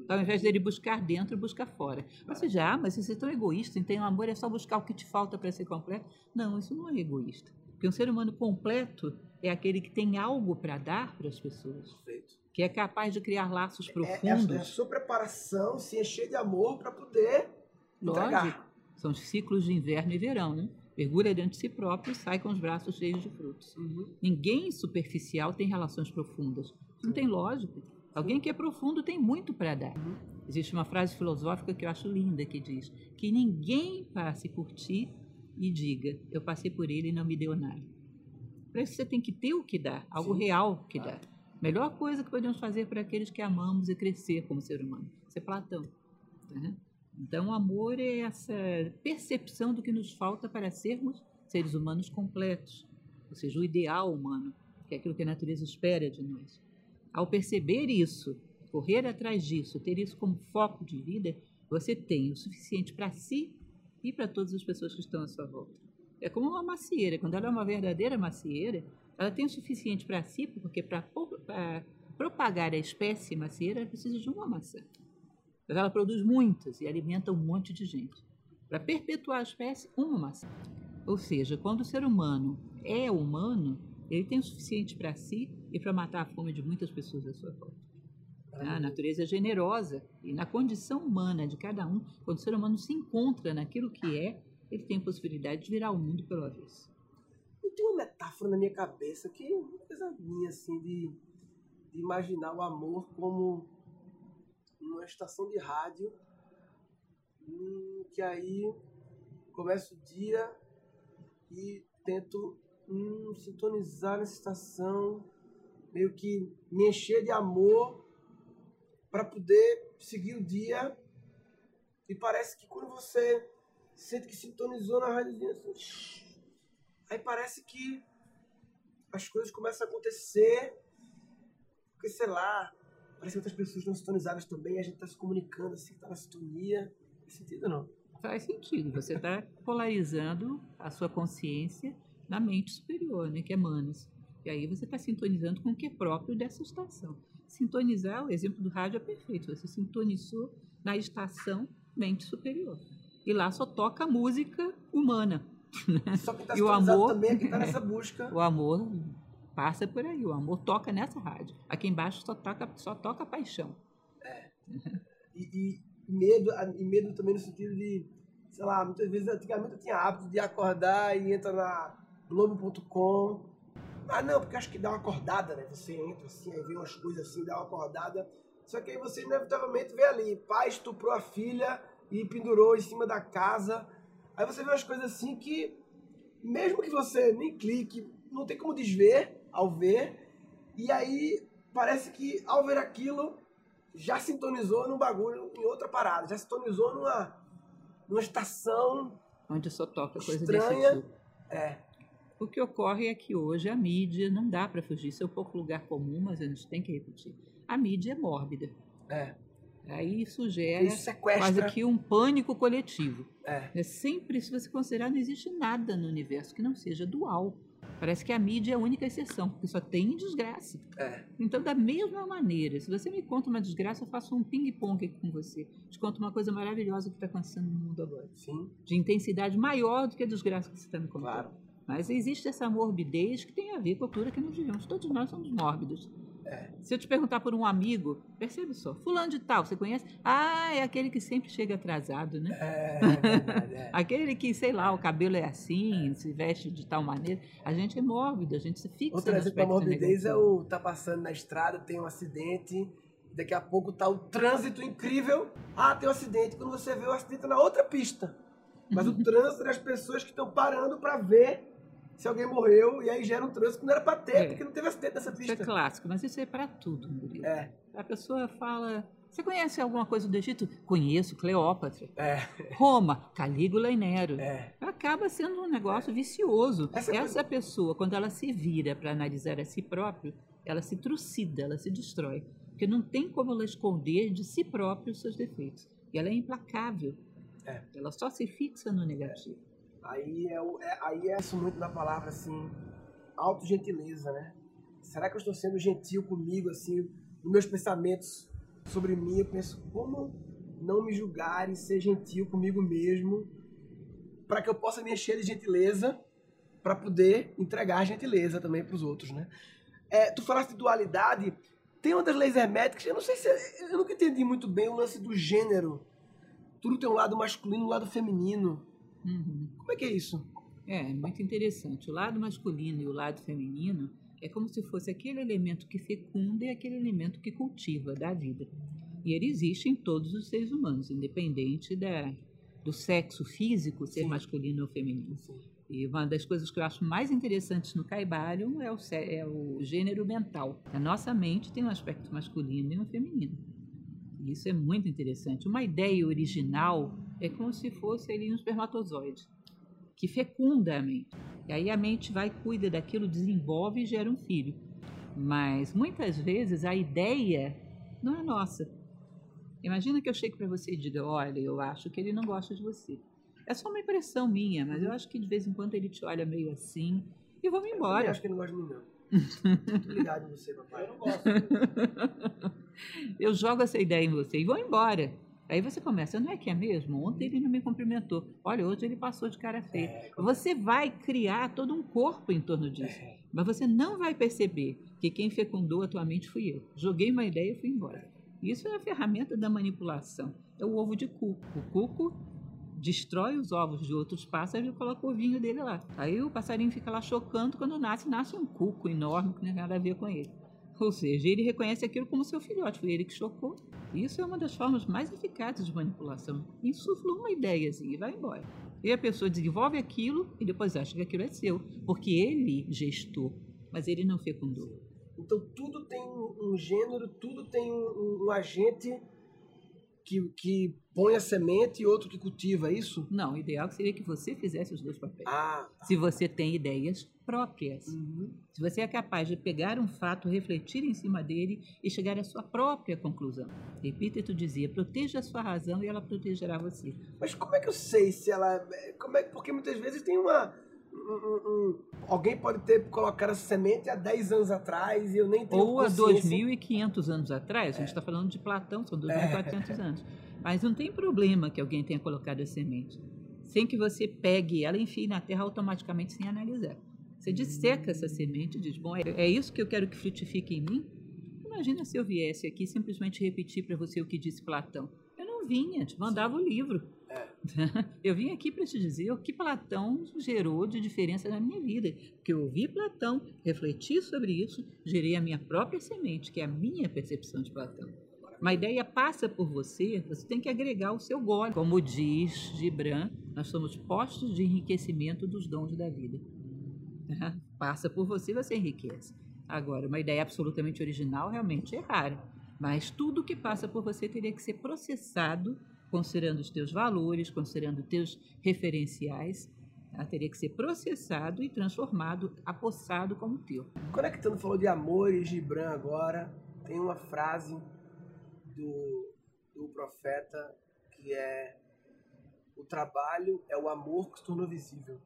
Então, ao invés dele buscar dentro, busca fora. Você já, ah, mas você é tão egoísta, então o amor é só buscar o que te falta para ser completo. Não, isso não é egoísta. Porque um ser humano completo é aquele que tem algo para dar para as pessoas. Perfeito. Que é capaz de criar laços profundos. É, é, a, é sua preparação se encher de amor para poder entregar. Lógico. São os ciclos de inverno e verão, né? Mergulha dentro de si próprio e sai com os braços cheios de frutos. Uhum. Ninguém superficial tem relações profundas. Não tem lógica. Alguém que é profundo tem muito para dar. Uhum. Existe uma frase filosófica que eu acho linda que diz que ninguém passe por ti e diga eu passei por ele e não me deu nada. Para isso você tem que ter o que dar, algo Sim. real que dar. Melhor coisa que podemos fazer para aqueles que amamos é crescer como ser humano. Isso é Platão. Tá? Então, o amor é essa percepção do que nos falta para sermos seres humanos completos, ou seja, o ideal humano, que é aquilo que a natureza espera de nós. Ao perceber isso, correr atrás disso, ter isso como foco de vida, você tem o suficiente para si e para todas as pessoas que estão à sua volta. É como uma macieira, quando ela é uma verdadeira macieira, ela tem o suficiente para si, porque para propagar a espécie macieira, ela precisa de uma maçã. Mas ela produz muitas e alimenta um monte de gente. Para perpetuar a espécie, uma maçã. Ou seja, quando o ser humano é humano, ele tem o suficiente para si e para matar a fome de muitas pessoas à sua volta. A natureza é generosa e na condição humana de cada um, quando o ser humano se encontra naquilo que é, ele tem possibilidade de virar o mundo pelo avesso. Eu tenho uma metáfora na minha cabeça que é uma coisa minha, assim, de, de imaginar o amor como numa estação de rádio, hum, que aí começa o dia e tento hum, sintonizar nessa estação, meio que me encher de amor para poder seguir o dia. E parece que quando você sente que sintonizou na rádio, assim, aí parece que as coisas começam a acontecer, porque sei lá, Parece que outras pessoas estão sintonizadas também, a gente está se comunicando assim, está na sintonia. Faz sentido não? Faz sentido. Você está polarizando a sua consciência na mente superior, né, que é Manas. E aí você está sintonizando com o que é próprio dessa estação. Sintonizar, o exemplo do rádio é perfeito. Você sintonizou na estação mente superior. E lá só toca música humana. Né? Só que tá e o amor também é que está nessa busca. o amor passa por aí. O amor toca nessa rádio. Aqui embaixo só toca, só toca paixão. É. E, e medo, e medo também no sentido de, sei lá, muitas vezes antigamente eu tinha hábito de acordar e entra na Globo.com. Ah, não, porque acho que dá uma acordada, né? Você entra assim, aí vê umas coisas assim, dá uma acordada. Só que aí você inevitavelmente vê ali, pai estuprou a filha e pendurou em cima da casa. Aí você vê umas coisas assim que, mesmo que você nem clique, não tem como desver ao ver. E aí parece que ao ver aquilo já sintonizou num bagulho, em outra parada, já sintonizou numa, numa estação onde só toca coisa estranha. desse tipo. É. O que ocorre é que hoje a mídia não dá para fugir. Isso é um pouco lugar comum, mas a gente tem que repetir. A mídia é mórbida. É. Aí isso gera isso quase que um pânico coletivo. É. é. Sempre, se você considerar, não existe nada no universo que não seja dual. Parece que a mídia é a única exceção, porque só tem desgraça. É. Então, da mesma maneira, se você me conta uma desgraça, eu faço um ping-pong aqui com você. Te conto uma coisa maravilhosa que está acontecendo no mundo agora. Sim. De intensidade maior do que a desgraça que você está me contando. Claro. Mas existe essa morbidez que tem a ver com a cultura que nós vivemos. Todos nós somos mórbidos. É. Se eu te perguntar por um amigo, percebe só, fulano de tal, você conhece? Ah, é aquele que sempre chega atrasado, né? É, é verdade, é. aquele que, sei lá, o cabelo é assim, se veste de tal maneira. A gente é mórbido, a gente se fixa Outro exemplo da morbidez é o tá passando na estrada, tem um acidente, daqui a pouco tá o trânsito incrível. Ah, tem um acidente. Quando você vê o acidente é na outra pista. Mas o trânsito das pessoas que estão parando para ver se alguém morreu e aí gera um trânsito que não era para ter, é. porque não teve acidente nessa pista. Isso é clássico, mas isso é para tudo, Murilo. É. A pessoa fala. Você conhece alguma coisa do Egito? Conheço, Cleópatra. É. Roma, Calígula e Nero. É. Acaba sendo um negócio é. vicioso. Essa, Essa pessoa, quando ela se vira para analisar a si própria, ela se trucida, ela se destrói. Porque não tem como ela esconder de si própria os seus defeitos. E ela é implacável. É. Ela só se fixa no negativo. Aí é, é, aí é isso muito na palavra assim, autogentileza, né? Será que eu estou sendo gentil comigo, assim, nos meus pensamentos sobre mim? Eu penso, como não me julgar e ser gentil comigo mesmo para que eu possa me encher de gentileza para poder entregar gentileza também para os outros, né? É, tu falaste de dualidade, tem uma das leis herméticas, eu não sei se, eu nunca entendi muito bem o lance do gênero. Tudo tem um lado masculino um lado feminino. Uhum. Como é que é isso? É, muito interessante. O lado masculino e o lado feminino é como se fosse aquele elemento que fecunda e aquele elemento que cultiva da vida. E ele existe em todos os seres humanos, independente da, do sexo físico ser Sim. masculino ou feminino. Sim. E uma das coisas que eu acho mais interessantes no Caibalion é o, é o gênero mental. A nossa mente tem um aspecto masculino e um feminino. Isso é muito interessante. Uma ideia original é como se fosse ali um espermatozoide que fecunda a mente. E aí a mente vai, cuida daquilo, desenvolve e gera um filho. Mas muitas vezes a ideia não é nossa. Imagina que eu chegue para você e diga: Olha, eu acho que ele não gosta de você. É só uma impressão minha, mas eu acho que de vez em quando ele te olha meio assim e vamos embora. Eu acho que ele não gosta de mim, não. Obrigado você, papai. Eu não gosto. eu jogo essa ideia em você e vou embora. Aí você começa, não é que é mesmo? Ontem ele não me cumprimentou. Olha, hoje ele passou de cara feia. É, você vai criar todo um corpo em torno disso. É. Mas você não vai perceber que quem fecundou a tua mente fui eu. Joguei uma ideia e fui embora. Isso é a ferramenta da manipulação. É o ovo de cuco. O cuco destrói os ovos de outros pássaros e coloca o ovinho dele lá. Aí o passarinho fica lá chocando, quando nasce, nasce um cuco enorme que não tem nada a ver com ele. Ou seja, ele reconhece aquilo como seu filhote, foi ele que chocou. Isso é uma das formas mais eficazes de manipulação. Insufla uma ideia assim e vai embora. E a pessoa desenvolve aquilo e depois acha que aquilo é seu, porque ele gestou, mas ele não fecundou. Então tudo tem um gênero, tudo tem um, um agente que, que põe a semente e outro que cultiva, é isso? Não, o ideal seria que você fizesse os dois papéis. Ah, Se você tem ideias próprias. uhum. Se você é capaz de pegar um fato, refletir em cima dele e chegar à sua própria conclusão. Epíteto dizia: proteja a sua razão e ela protegerá você. Mas como é que eu sei se ela. Como é, porque muitas vezes tem uma. Um- um- um- alguém pode ter colocado essa semente há 10 anos atrás e eu nem tenho Ou há consciência. 2.500 anos atrás, a gente está falando de Platão, são 2.400 anos. Mas não tem problema que alguém tenha colocado a semente. Sem que você pegue ela e enfie na terra automaticamente sem analisar. Você disseca essa semente e diz: Bom, é é isso que eu quero que frutifique em mim? Imagina se eu viesse aqui simplesmente repetir para você o que disse Platão. Eu não vinha, te mandava o livro. Eu vim aqui para te dizer o que Platão gerou de diferença na minha vida. Porque eu ouvi Platão, refleti sobre isso, gerei a minha própria semente, que é a minha percepção de Platão. Uma ideia passa por você, você tem que agregar o seu gole. Como diz Gibran, nós somos postos de enriquecimento dos dons da vida. Passa por você, você enriquece. Agora, uma ideia absolutamente original realmente é rara. Mas tudo que passa por você teria que ser processado, considerando os teus valores, considerando os teus referenciais, tá? teria que ser processado e transformado, apossado como teu. Conectando, falou de amor e Gibran agora. Tem uma frase do, do profeta que é: O trabalho é o amor que se tornou visível.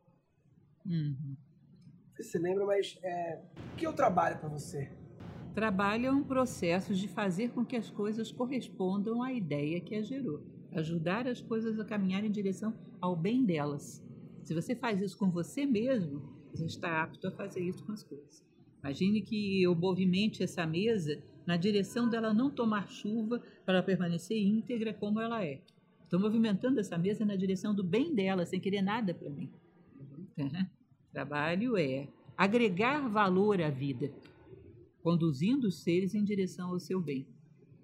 Uhum. Você lembra, mas é, o que é o trabalho para você? Trabalho é um processo de fazer com que as coisas correspondam à ideia que a gerou. Ajudar as coisas a caminhar em direção ao bem delas. Se você faz isso com você mesmo, você está apto a fazer isso com as coisas. Imagine que eu movimente essa mesa na direção dela não tomar chuva para permanecer íntegra como ela é. Estou movimentando essa mesa na direção do bem dela, sem querer nada para mim. Tá? Trabalho é agregar valor à vida, conduzindo os seres em direção ao seu bem.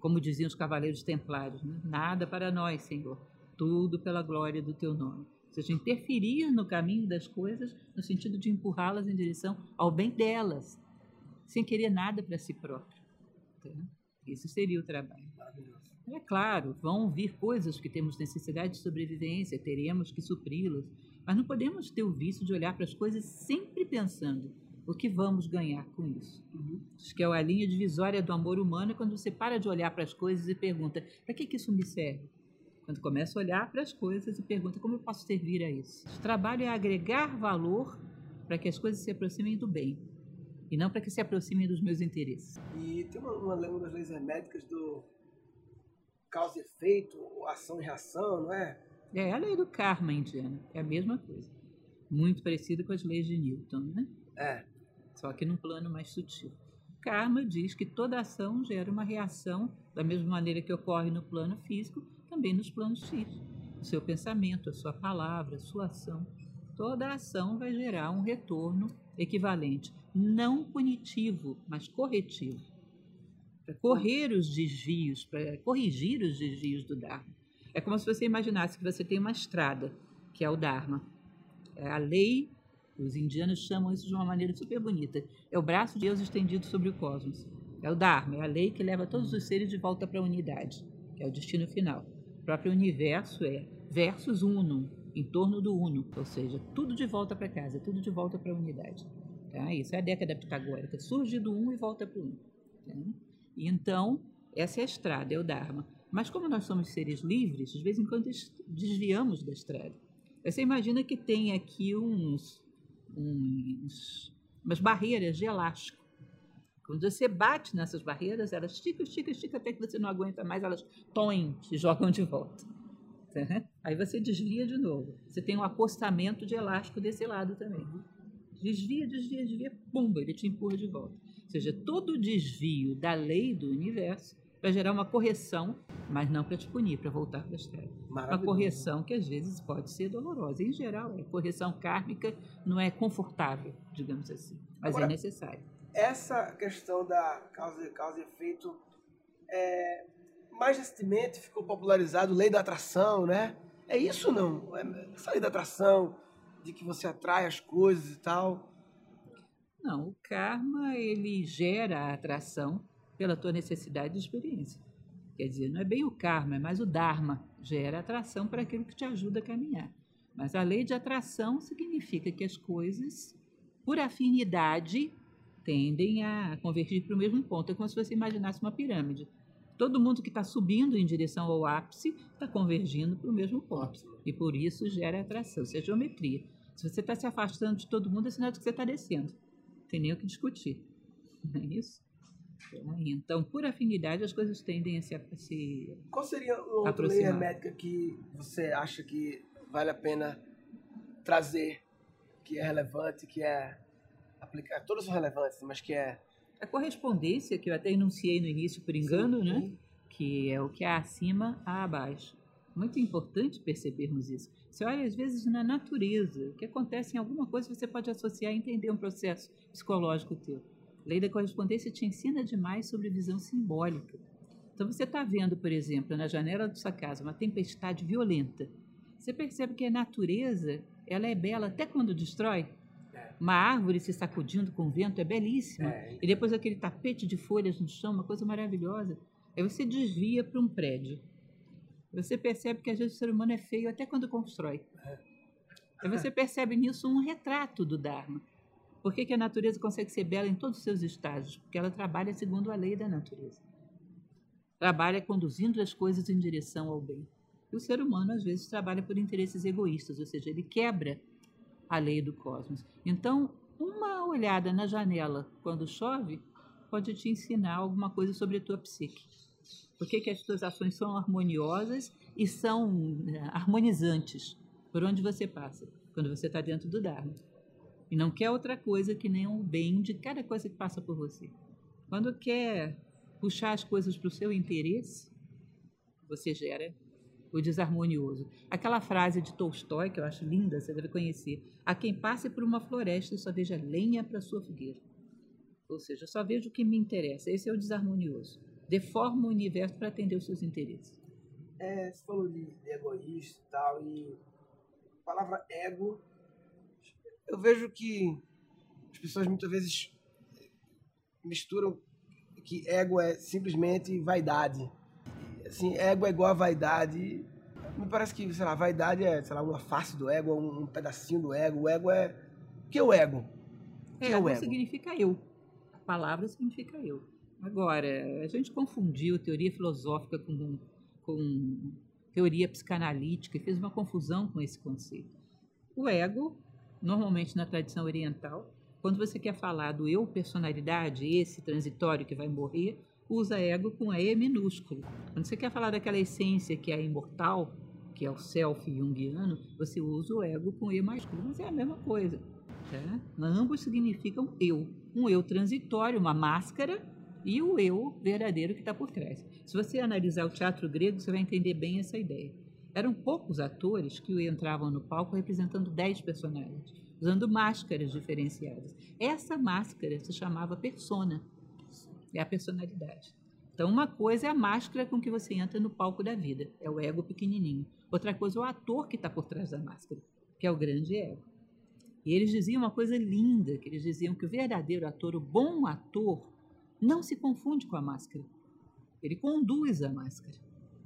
Como diziam os cavaleiros templários, né? nada para nós, Senhor, tudo pela glória do teu nome. Ou seja, interferir no caminho das coisas no sentido de empurrá-las em direção ao bem delas, sem querer nada para si próprio. Tá? Isso seria o trabalho. É claro, vão vir coisas que temos necessidade de sobrevivência, teremos que supri-las, mas não podemos ter o vício de olhar para as coisas sempre pensando o que vamos ganhar com isso. Uhum. Acho que é a linha divisória do amor humano é quando você para de olhar para as coisas e pergunta: para que, que isso me serve? Quando começa a olhar para as coisas e pergunta: como eu posso servir a isso? O trabalho é agregar valor para que as coisas se aproximem do bem e não para que se aproximem dos meus interesses. E tem uma, uma, uma das leis herméticas do causa e efeito, ação e reação, não é? É a lei do karma indiana, é a mesma coisa. Muito parecida com as leis de Newton, né? É. Só que num plano mais sutil. Karma diz que toda ação gera uma reação, da mesma maneira que ocorre no plano físico, também nos planos físicos. O seu pensamento, a sua palavra, a sua ação. Toda ação vai gerar um retorno equivalente, não punitivo, mas corretivo. Para correr os desvios, para corrigir os desvios do Dharma. É como se você imaginasse que você tem uma estrada, que é o Dharma. É a lei, os indianos chamam isso de uma maneira super bonita. É o braço de Deus estendido sobre o cosmos. É o Dharma, é a lei que leva todos os seres de volta para a unidade, que é o destino final. O próprio universo é versus unum, em torno do uno, ou seja, tudo de volta para casa, tudo de volta para a unidade. Tá? Isso é a década pitagórica, surge do um e volta para o um. Tá? Então, essa é a estrada, é o Dharma. Mas como nós somos seres livres, de vez em quando desviamos da estrada. Você imagina que tem aqui uns, uns, umas barreiras de elástico. Quando você bate nessas barreiras, elas esticam, esticam, esticam, até que você não aguenta mais, elas toem, te jogam de volta. Aí você desvia de novo. Você tem um acostamento de elástico desse lado também. Desvia, desvia, desvia, pumba, ele te empurra de volta. Ou seja, todo desvio da lei do universo vai gerar uma correção, mas não para te punir, para voltar para a estrada. Uma correção que às vezes pode ser dolorosa. Em geral, a correção kármica não é confortável, digamos assim, mas Agora, é necessária. Essa questão da causa, causa e efeito, é, mais recentemente ficou popularizado lei da atração, né? É isso não? É essa lei da atração, de que você atrai as coisas e tal. Não, o karma ele gera a atração pela tua necessidade de experiência. Quer dizer, não é bem o karma, é mais o dharma. Gera atração para aquilo que te ajuda a caminhar. Mas a lei de atração significa que as coisas, por afinidade, tendem a convergir para o mesmo ponto. É como se você imaginasse uma pirâmide. Todo mundo que está subindo em direção ao ápice está convergindo para o mesmo ponto. E por isso gera atração. Isso é geometria. Se você está se afastando de todo mundo, é sinal de que você está descendo. Não tem nem o que discutir. Não é isso? Então, por afinidade, as coisas tendem a se, a se Qual seria outra lei hermética que você acha que vale a pena trazer, que é relevante, que é aplicar? Todas são relevantes, mas que é a correspondência que eu até enunciei no início por engano, né? sim. né? Que é o que há acima há abaixo. Muito importante percebermos isso. Você olha, às vezes, na natureza, o que acontece em alguma coisa, você pode associar e entender um processo psicológico teu. Lei da correspondência te ensina demais sobre visão simbólica. Então, você está vendo, por exemplo, na janela da sua casa, uma tempestade violenta. Você percebe que a natureza ela é bela até quando destrói. Uma árvore se sacudindo com o vento é belíssima. É. E depois aquele tapete de folhas no chão, uma coisa maravilhosa. Aí você desvia para um prédio. Você percebe que às vezes o ser humano é feio até quando constrói. Aí você percebe nisso um retrato do Dharma. Por que, que a natureza consegue ser bela em todos os seus estágios? Porque ela trabalha segundo a lei da natureza. Trabalha conduzindo as coisas em direção ao bem. E o ser humano, às vezes, trabalha por interesses egoístas, ou seja, ele quebra a lei do cosmos. Então, uma olhada na janela quando chove pode te ensinar alguma coisa sobre a tua psique. Por que, que as tuas ações são harmoniosas e são eh, harmonizantes por onde você passa, quando você está dentro do Dharma. E não quer outra coisa que nem o bem de cada coisa que passa por você. Quando quer puxar as coisas para o seu interesse, você gera o desarmonioso. Aquela frase de Tolstói, que eu acho linda, você deve conhecer. A quem passe por uma floresta e só veja lenha para sua fogueira. Ou seja, só vejo o que me interessa. Esse é o desarmonioso deforma o universo para atender os seus interesses. É, você falou de egoísta e tal, e a palavra ego, eu vejo que as pessoas muitas vezes misturam que ego é simplesmente vaidade. Assim, ego é igual a vaidade. Me parece que, sei lá, vaidade é, sei lá, uma face do ego, um pedacinho do ego. O ego é. O que é o ego? O que é, é o ego significa eu. A palavra significa eu. Agora, a gente confundiu teoria filosófica com, com teoria psicanalítica e fez uma confusão com esse conceito. O ego, normalmente na tradição oriental, quando você quer falar do eu personalidade, esse transitório que vai morrer, usa ego com E minúsculo. Quando você quer falar daquela essência que é imortal, que é o self junguiano, você usa o ego com E maiúsculo, mas é a mesma coisa. Tá? Ambos significam eu. Um eu transitório, uma máscara, e o eu verdadeiro que está por trás. Se você analisar o teatro grego, você vai entender bem essa ideia. Eram poucos atores que entravam no palco representando dez personagens, usando máscaras diferenciadas. Essa máscara se chamava persona, é a personalidade. Então, uma coisa é a máscara com que você entra no palco da vida, é o ego pequenininho. Outra coisa é o ator que está por trás da máscara, que é o grande ego. E eles diziam uma coisa linda, que eles diziam que o verdadeiro ator, o bom ator, não se confunde com a máscara. Ele conduz a máscara.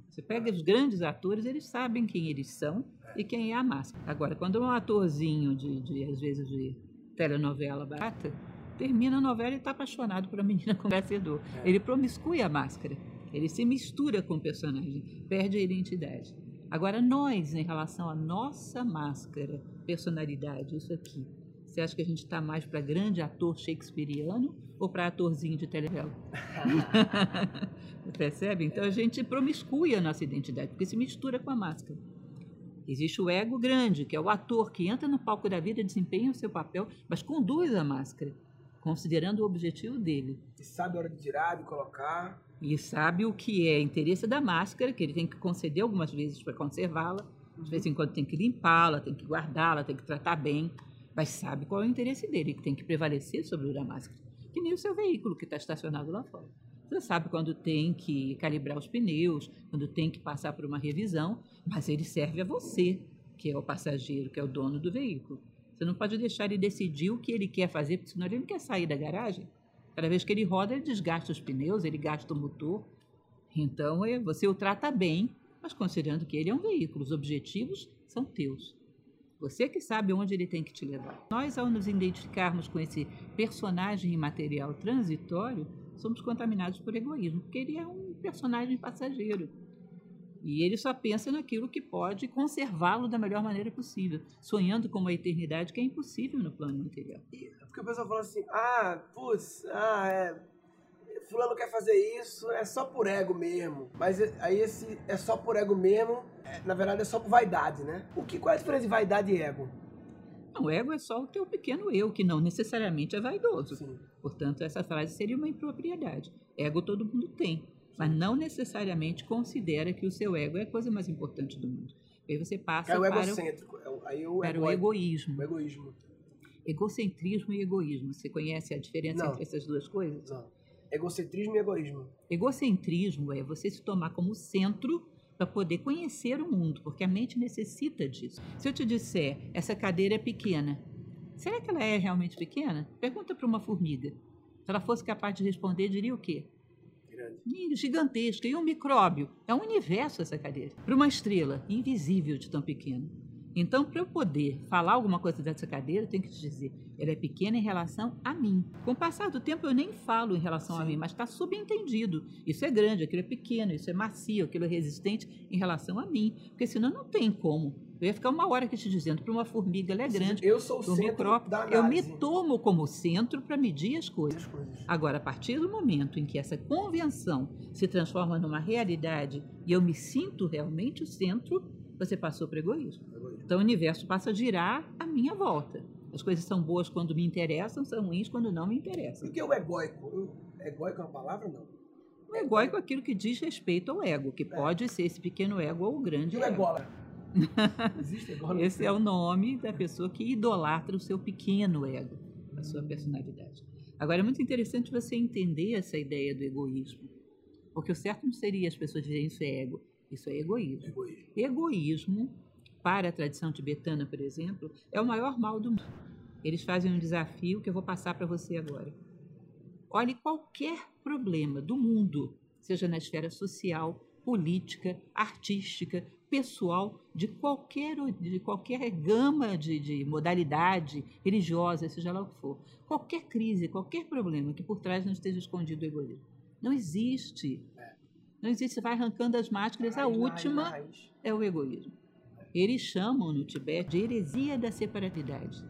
Você pega os grandes atores, eles sabem quem eles são e quem é a máscara. Agora, quando um atorzinho de, de às vezes, de telenovela barata, termina a novela e está apaixonado por uma menina com vencedor. É. Ele promiscui a máscara. Ele se mistura com o personagem, perde a identidade. Agora, nós, em relação à nossa máscara, personalidade, isso aqui, você acha que a gente está mais para grande ator shakespeariano ou para atorzinho de telenovela? Percebe? Então a gente promiscui a nossa identidade, porque se mistura com a máscara. Existe o ego grande, que é o ator que entra no palco da vida, desempenha o seu papel, mas conduz a máscara, considerando o objetivo dele. E sabe a hora de tirar, de colocar. E sabe o que é interesse da máscara, que ele tem que conceder algumas vezes para conservá-la, de vez em quando tem que limpá-la, tem que guardá-la, tem que tratar bem mas sabe qual é o interesse dele, que tem que prevalecer sobre o da máscara. Que nem o seu veículo que está estacionado lá fora. Você sabe quando tem que calibrar os pneus, quando tem que passar por uma revisão, mas ele serve a você, que é o passageiro, que é o dono do veículo. Você não pode deixar ele decidir o que ele quer fazer, porque senão ele não quer sair da garagem. Cada vez que ele roda, ele desgasta os pneus, ele gasta o motor. Então, é, você o trata bem, mas considerando que ele é um veículo, os objetivos são teus. Você que sabe onde ele tem que te levar. Nós, ao nos identificarmos com esse personagem imaterial transitório, somos contaminados por egoísmo, porque ele é um personagem passageiro. E ele só pensa naquilo que pode conservá-lo da melhor maneira possível, sonhando com uma eternidade que é impossível no plano material. É porque o pessoal fala assim: ah, putz, ah, é, fulano quer fazer isso, é só por ego mesmo. Mas aí esse é só por ego mesmo, é, na verdade é só por vaidade, né? O que, qual é a diferença de vaidade e ego? Não, ego é só o teu pequeno eu, que não necessariamente é vaidoso. Sim. Portanto, essa frase seria uma impropriedade. Ego todo mundo tem mas não necessariamente considera que o seu ego é a coisa mais importante do mundo. Aí você passa é o para, egocêntrico, o, aí o, para o egoísmo. O egoísmo. Egocentrismo e egoísmo. Você conhece a diferença não. entre essas duas coisas? Não. Egocentrismo e egoísmo. Egocentrismo é você se tomar como centro para poder conhecer o mundo, porque a mente necessita disso. Se eu te disser, essa cadeira é pequena, será que ela é realmente pequena? Pergunta para uma formiga. Se ela fosse capaz de responder, diria o quê? grande. Gigantesca. E um micróbio? É um universo essa cadeira. Para uma estrela, invisível de tão pequena. Então, para eu poder falar alguma coisa dessa cadeira, eu tenho que te dizer, ela é pequena em relação a mim. Com o passar do tempo, eu nem falo em relação Sim. a mim, mas está subentendido. Isso é grande, aquilo é pequeno, isso é macio, aquilo é resistente em relação a mim. Porque senão não tem como. Eu ia ficar uma hora aqui te dizendo, para uma formiga ela é grande. Eu sou o centro da Eu me tomo como centro para medir as coisas. as coisas. Agora, a partir do momento em que essa convenção se transforma numa realidade e eu me sinto realmente o centro, você passou para egoísmo. egoísmo. Então o universo passa a girar à minha volta. As coisas são boas quando me interessam, são ruins quando não me interessam. E o que é o egóico? Egóico é uma palavra não? O egóico é aquilo que diz respeito ao ego, que é. pode ser esse pequeno ego ou o grande e o ego. ególatra? Existe? Esse é o nome da pessoa que idolatra o seu pequeno ego, a sua personalidade. Agora, é muito interessante você entender essa ideia do egoísmo. Porque o certo não seria as pessoas dizerem isso é ego, isso é egoísmo. Egoísmo. Egoísmo, para a tradição tibetana, por exemplo, é o maior mal do mundo. Eles fazem um desafio que eu vou passar para você agora. Olhe qualquer problema do mundo, seja na esfera social, política, artística, pessoal, de qualquer, de qualquer gama de, de modalidade religiosa, seja lá o que for. Qualquer crise, qualquer problema que por trás não esteja escondido o egoísmo. Não existe. Não existe. Você vai arrancando as máscaras, a última é o egoísmo. Eles chamam no Tibete de heresia da separatidade,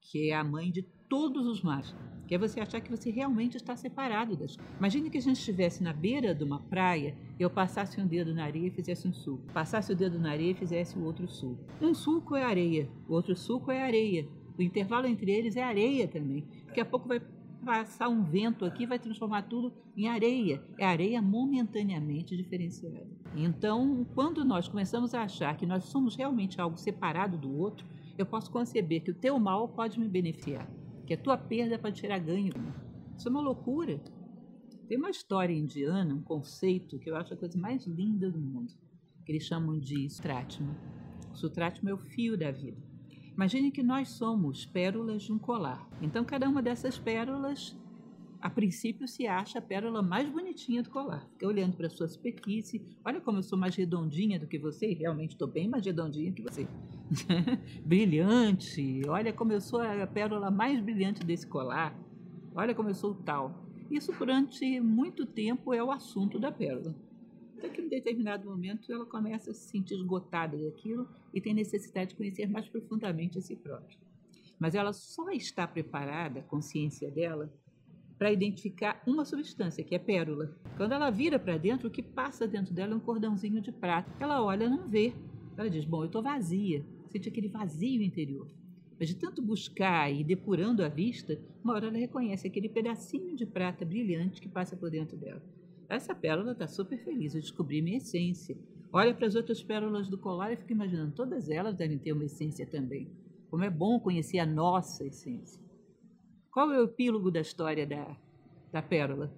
que é a mãe de todos os males que é você achar que você realmente está separado das coisas. Imagine que a gente estivesse na beira de uma praia e eu passasse um dedo na areia e fizesse um suco. Passasse o dedo na areia e fizesse o outro suco. Um suco é areia, o outro suco é areia. O intervalo entre eles é areia também. Daqui a pouco vai passar um vento aqui vai transformar tudo em areia. É areia momentaneamente diferenciada. Então, quando nós começamos a achar que nós somos realmente algo separado do outro, eu posso conceber que o teu mal pode me beneficiar que a tua perda pode tirar ganho. Isso é uma loucura. Tem uma história indiana, um conceito que eu acho a coisa mais linda do mundo, que eles chamam de Sutratma. O Sutratma é o fio da vida. Imagine que nós somos pérolas de um colar. Então, cada uma dessas pérolas, a princípio, se acha a pérola mais bonitinha do colar. Fica olhando para a sua superfície. Olha como eu sou mais redondinha do que você. Realmente estou bem mais redondinha que você. brilhante. Olha como eu sou a pérola mais brilhante desse colar. Olha como eu sou tal. Isso durante muito tempo é o assunto da pérola. Até que em determinado momento ela começa a se sentir esgotada daquilo e tem necessidade de conhecer mais profundamente a si própria. Mas ela só está preparada, a consciência dela, para identificar uma substância, que é pérola. Quando ela vira para dentro, o que passa dentro dela é um cordãozinho de prata. Ela olha, não vê. Ela diz: Bom, eu estou vazia sente aquele vazio interior. Mas de tanto buscar e depurando a vista, uma hora ela reconhece aquele pedacinho de prata brilhante que passa por dentro dela. Essa pérola está super feliz, eu descobri minha essência. Olha para as outras pérolas do colar e fica imaginando, todas elas devem ter uma essência também. Como é bom conhecer a nossa essência. Qual é o epílogo da história da, da pérola?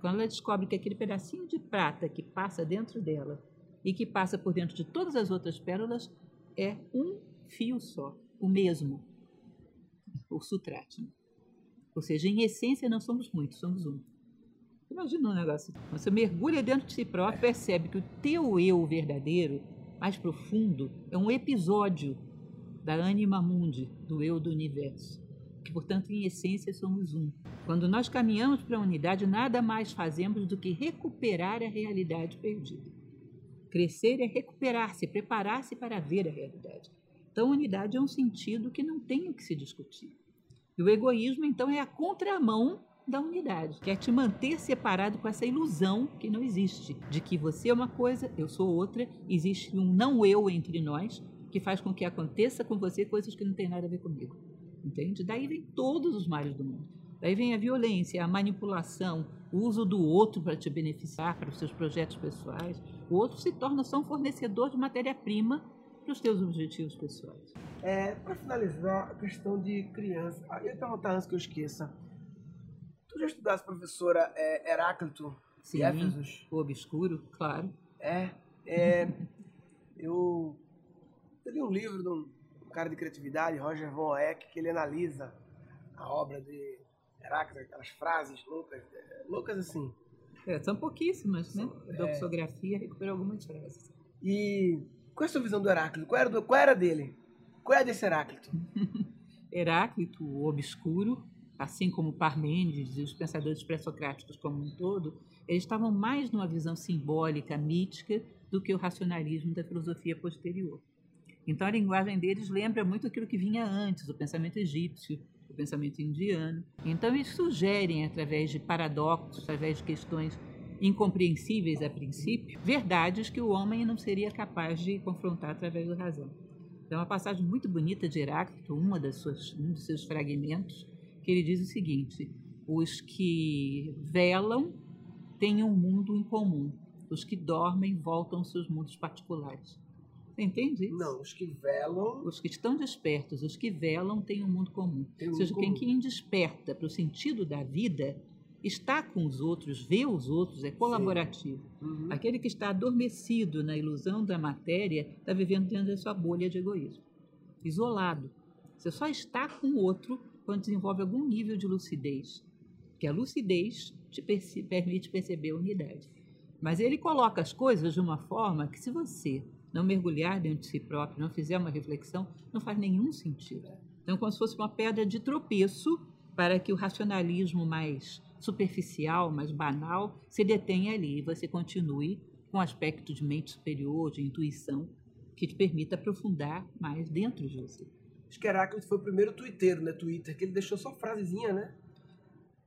Quando ela descobre que aquele pedacinho de prata que passa dentro dela e que passa por dentro de todas as outras pérolas é um fio só, o mesmo, o Sutratma. Ou seja, em essência não somos muitos, somos um. Imagina um negócio. Você mergulha dentro de si próprio, percebe que o teu eu verdadeiro, mais profundo, é um episódio da anima mundi, do eu do universo. Que, portanto, em essência, somos um. Quando nós caminhamos para a unidade, nada mais fazemos do que recuperar a realidade perdida. Crescer é recuperar-se, preparar-se para ver a realidade. Então, unidade é um sentido que não tem o que se discutir. E o egoísmo, então, é a contramão da unidade, que é te manter separado com essa ilusão que não existe, de que você é uma coisa, eu sou outra, existe um não eu entre nós, que faz com que aconteça com você coisas que não têm nada a ver comigo. Entende? Daí vem todos os males do mundo. Daí vem a violência, a manipulação, o uso do outro para te beneficiar, para os seus projetos pessoais. O outro se torna só um fornecedor de matéria-prima para os teus objetivos pessoais. É, para finalizar, a questão de criança. Eu ia perguntar antes que eu esqueça. Tu já estudaste professora é, Heráclito Sim, Éfesos? o obscuro, claro. É, é eu, eu li um livro de um cara de criatividade, Roger Von Eck, que ele analisa a obra de Heráclito, aquelas frases loucas, é, loucas assim. É, são pouquíssimas, né? A doxografia recuperou algumas frases. E qual é a sua visão do Heráclito? Qual era, do, qual era dele? Qual é desse Heráclito? Heráclito, o obscuro, assim como Parmênides e os pensadores pré-socráticos como um todo, eles estavam mais numa visão simbólica, mítica, do que o racionalismo da filosofia posterior. Então a linguagem deles lembra muito aquilo que vinha antes, o pensamento egípcio, o pensamento indiano. Então eles sugerem, através de paradoxos, através de questões incompreensíveis a princípio, verdades que o homem não seria capaz de confrontar através da razão. Então, uma passagem muito bonita de Heráclito, uma das suas, um dos seus fragmentos, que ele diz o seguinte: os que velam têm um mundo em comum, os que dormem voltam aos seus mundos particulares. Você entende isso? Não, os que velam. Os que estão despertos, os que velam têm um mundo comum. Um Ou seja, comum. quem desperta para o sentido da vida está com os outros, vê os outros, é colaborativo. Uhum. Aquele que está adormecido na ilusão da matéria está vivendo dentro da sua bolha de egoísmo, isolado. Você só está com o outro quando desenvolve algum nível de lucidez, que a lucidez te perce- permite perceber a unidade. Mas ele coloca as coisas de uma forma que, se você não mergulhar dentro de si próprio, não fizer uma reflexão, não faz nenhum sentido. Então, como se fosse uma pedra de tropeço para que o racionalismo mais superficial, mais banal, se detenha ali e você continue com um aspecto de mente superior, de intuição, que te permita aprofundar mais dentro de você. Acho que Heráclito foi o primeiro twitteiro, né? Twitter, que ele deixou só frasezinha, né?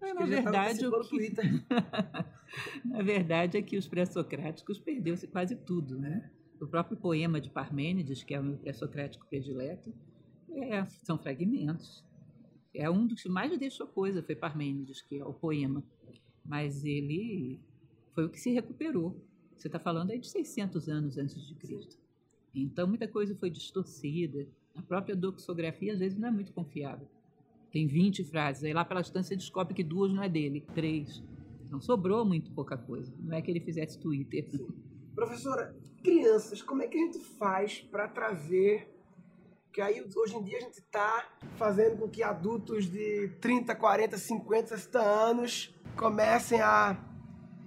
Acho na verdade, o participando do que, Twitter. na verdade é que os pré-socráticos perdeu-se quase tudo, né? O próprio poema de Parmênides, que é o meu pré-socrático predileto, é, são fragmentos. É um dos que mais deixou coisa, foi Parmênides, que é o poema. Mas ele foi o que se recuperou. Você está falando aí de 600 anos antes de Cristo. Então, muita coisa foi distorcida. A própria doxografia, às vezes, não é muito confiável. Tem 20 frases. Aí lá pela distância descobre que duas não é dele, três. Então sobrou muito pouca coisa. Não é que ele fizesse Twitter. Professora, crianças, como é que a gente faz para trazer. Que aí hoje em dia a gente está fazendo com que adultos de 30, 40, 50, 60 anos comecem a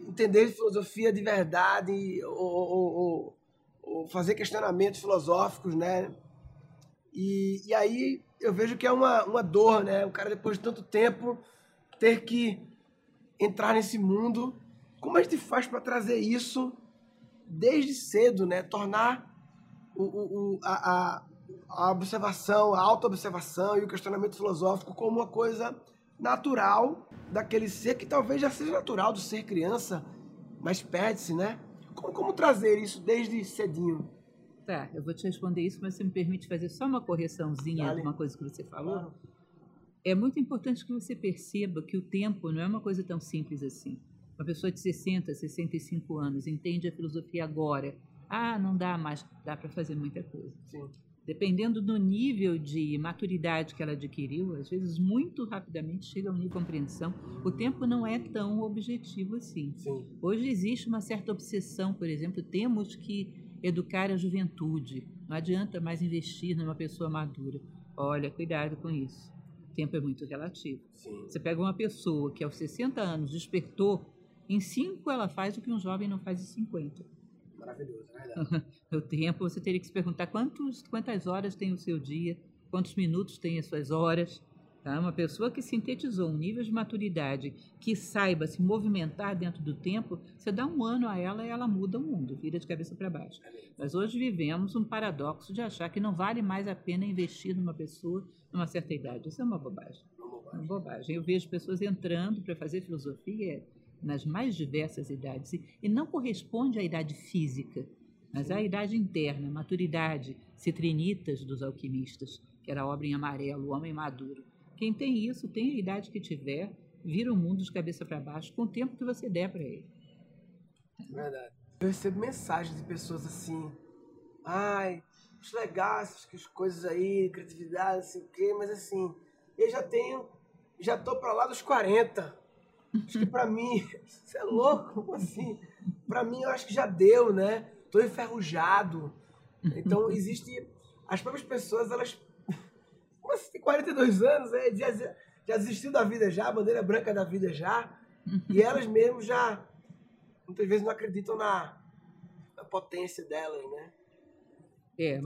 entender filosofia de verdade ou, ou- ou- ou fazer questionamentos filosóficos, né? E, e aí eu vejo que é uma, uma dor, né? O cara, depois de tanto tempo, ter que entrar nesse mundo. Como a gente faz para trazer isso desde cedo, né? Tornar o, o, o- a, a, observação, a auto-observação e o questionamento filosófico como uma coisa natural daquele ser que talvez já seja natural do ser criança, mas perde-se, né? Como, como trazer isso desde cedinho? Tá, eu vou te responder isso, mas você me permite fazer só uma correçãozinha de uma coisa que você falou? É muito importante que você perceba que o tempo não é uma coisa tão simples assim. Uma pessoa de 60, 65 anos entende a filosofia agora. Ah, não dá mais, dá para fazer muita coisa. Sim. Dependendo do nível de maturidade que ela adquiriu, às vezes muito rapidamente chega a um de compreensão. O tempo não é tão objetivo assim. Sim. Hoje existe uma certa obsessão, por exemplo, temos que educar a juventude. Não adianta mais investir numa pessoa madura. Olha, cuidado com isso. O tempo é muito relativo. Sim. Você pega uma pessoa que aos 60 anos despertou Em cinco, ela faz o que um jovem não faz em 50. Maravilhoso, é verdade. o tempo, você teria que se perguntar quantos, quantas horas tem o seu dia, quantos minutos tem as suas horas. Tá? Uma pessoa que sintetizou um nível de maturidade, que saiba se movimentar dentro do tempo, você dá um ano a ela e ela muda o mundo, vira de cabeça para baixo. Mas hoje vivemos um paradoxo de achar que não vale mais a pena investir numa pessoa numa certa idade. Isso é uma bobagem. Uma bobagem. Eu vejo pessoas entrando para fazer filosofia nas mais diversas idades e, e não corresponde à idade física, mas à idade interna, maturidade, citrinitas dos alquimistas, que era a obra em amarelo, o homem maduro. Quem tem isso, tem a idade que tiver, vira o mundo de cabeça para baixo com o tempo que você der para ele. Verdade. Eu recebo mensagens de pessoas assim, ai, acho legal essas coisas aí, criatividade, não sei o quê, mas assim, eu já tenho, já tô para lá dos 40. Acho que para mim, você é louco, assim, para mim eu acho que já deu, né? Tô enferrujado. Então existe, as próprias pessoas, elas você tem 42 anos, é, já, já desistiu da vida já, a bandeira branca da vida já. E elas mesmo já, muitas vezes, não acreditam na, na potência delas, né? É,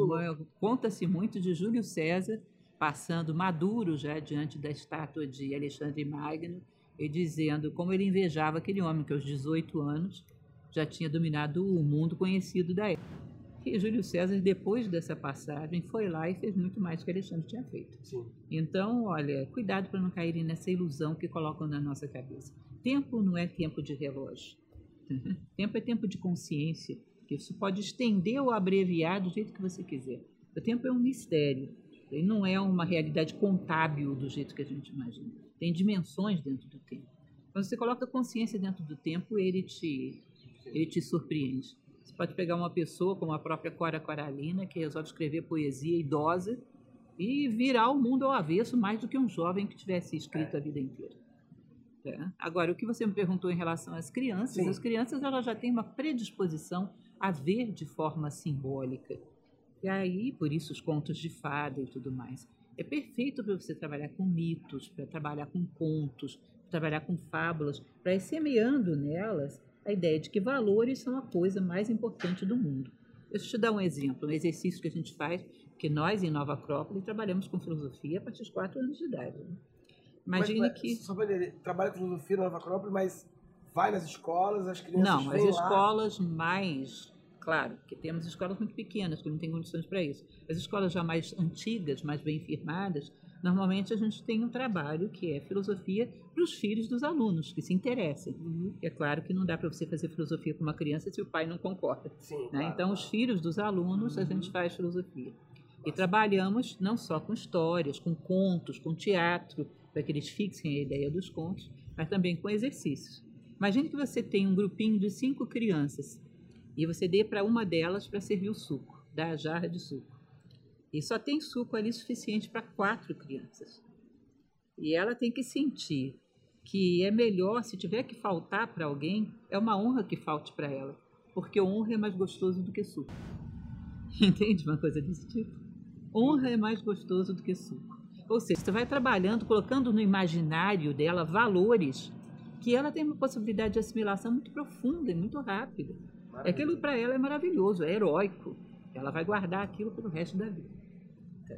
conta-se muito de Júlio César passando maduro já diante da estátua de Alexandre Magno e dizendo como ele invejava aquele homem que aos 18 anos já tinha dominado o mundo conhecido da época. E Júlio César, depois dessa passagem, foi lá e fez muito mais do que Alexandre tinha feito. Sim. Então, olha, cuidado para não caírem nessa ilusão que colocam na nossa cabeça. Tempo não é tempo de relógio. tempo é tempo de consciência, que isso pode estender ou abreviar do jeito que você quiser. O tempo é um mistério. Ele não é uma realidade contábil do jeito que a gente imagina. Tem dimensões dentro do tempo. Quando você coloca consciência dentro do tempo, ele te, ele te surpreende. Você pode pegar uma pessoa como a própria Cora Coralina, que resolve escrever poesia idosa e virar o mundo ao avesso mais do que um jovem que tivesse escrito a vida inteira. É. Agora, o que você me perguntou em relação às crianças, Sim. as crianças elas já têm uma predisposição a ver de forma simbólica. E aí, por isso, os contos de fada e tudo mais. É perfeito para você trabalhar com mitos, para trabalhar com contos, para trabalhar com fábulas, para ir semeando nelas a ideia de que valores são a coisa mais importante do mundo. Deixa eu te dar um exemplo, um exercício que a gente faz, que nós em Nova Acrópole trabalhamos com filosofia a partir dos 4 anos de idade. Né? Imagine mas, que. Só para trabalha com filosofia na Nova Acrópole, mas vai nas escolas, as crianças. Não, as escolas mais. Claro, que temos escolas muito pequenas, que não têm condições para isso. As escolas já mais antigas, mais bem firmadas, Normalmente a gente tem um trabalho que é filosofia para os filhos dos alunos que se interessem. Uhum. É claro que não dá para você fazer filosofia com uma criança se o pai não concorda. Sim, né? claro, então, os filhos dos alunos uhum. a gente faz filosofia. E trabalhamos não só com histórias, com contos, com teatro, para que eles fixem a ideia dos contos, mas também com exercícios. Imagine que você tem um grupinho de cinco crianças e você dê para uma delas para servir o suco, da jarra de suco. E só tem suco ali suficiente para quatro crianças. E ela tem que sentir que é melhor, se tiver que faltar para alguém, é uma honra que falte para ela. Porque honra é mais gostoso do que suco. Entende uma coisa desse tipo? Honra é mais gostoso do que suco. Ou seja, você vai trabalhando, colocando no imaginário dela valores que ela tem uma possibilidade de assimilação muito profunda e muito rápida. Maravilha. Aquilo para ela é maravilhoso, é heróico. Ela vai guardar aquilo pelo resto da vida.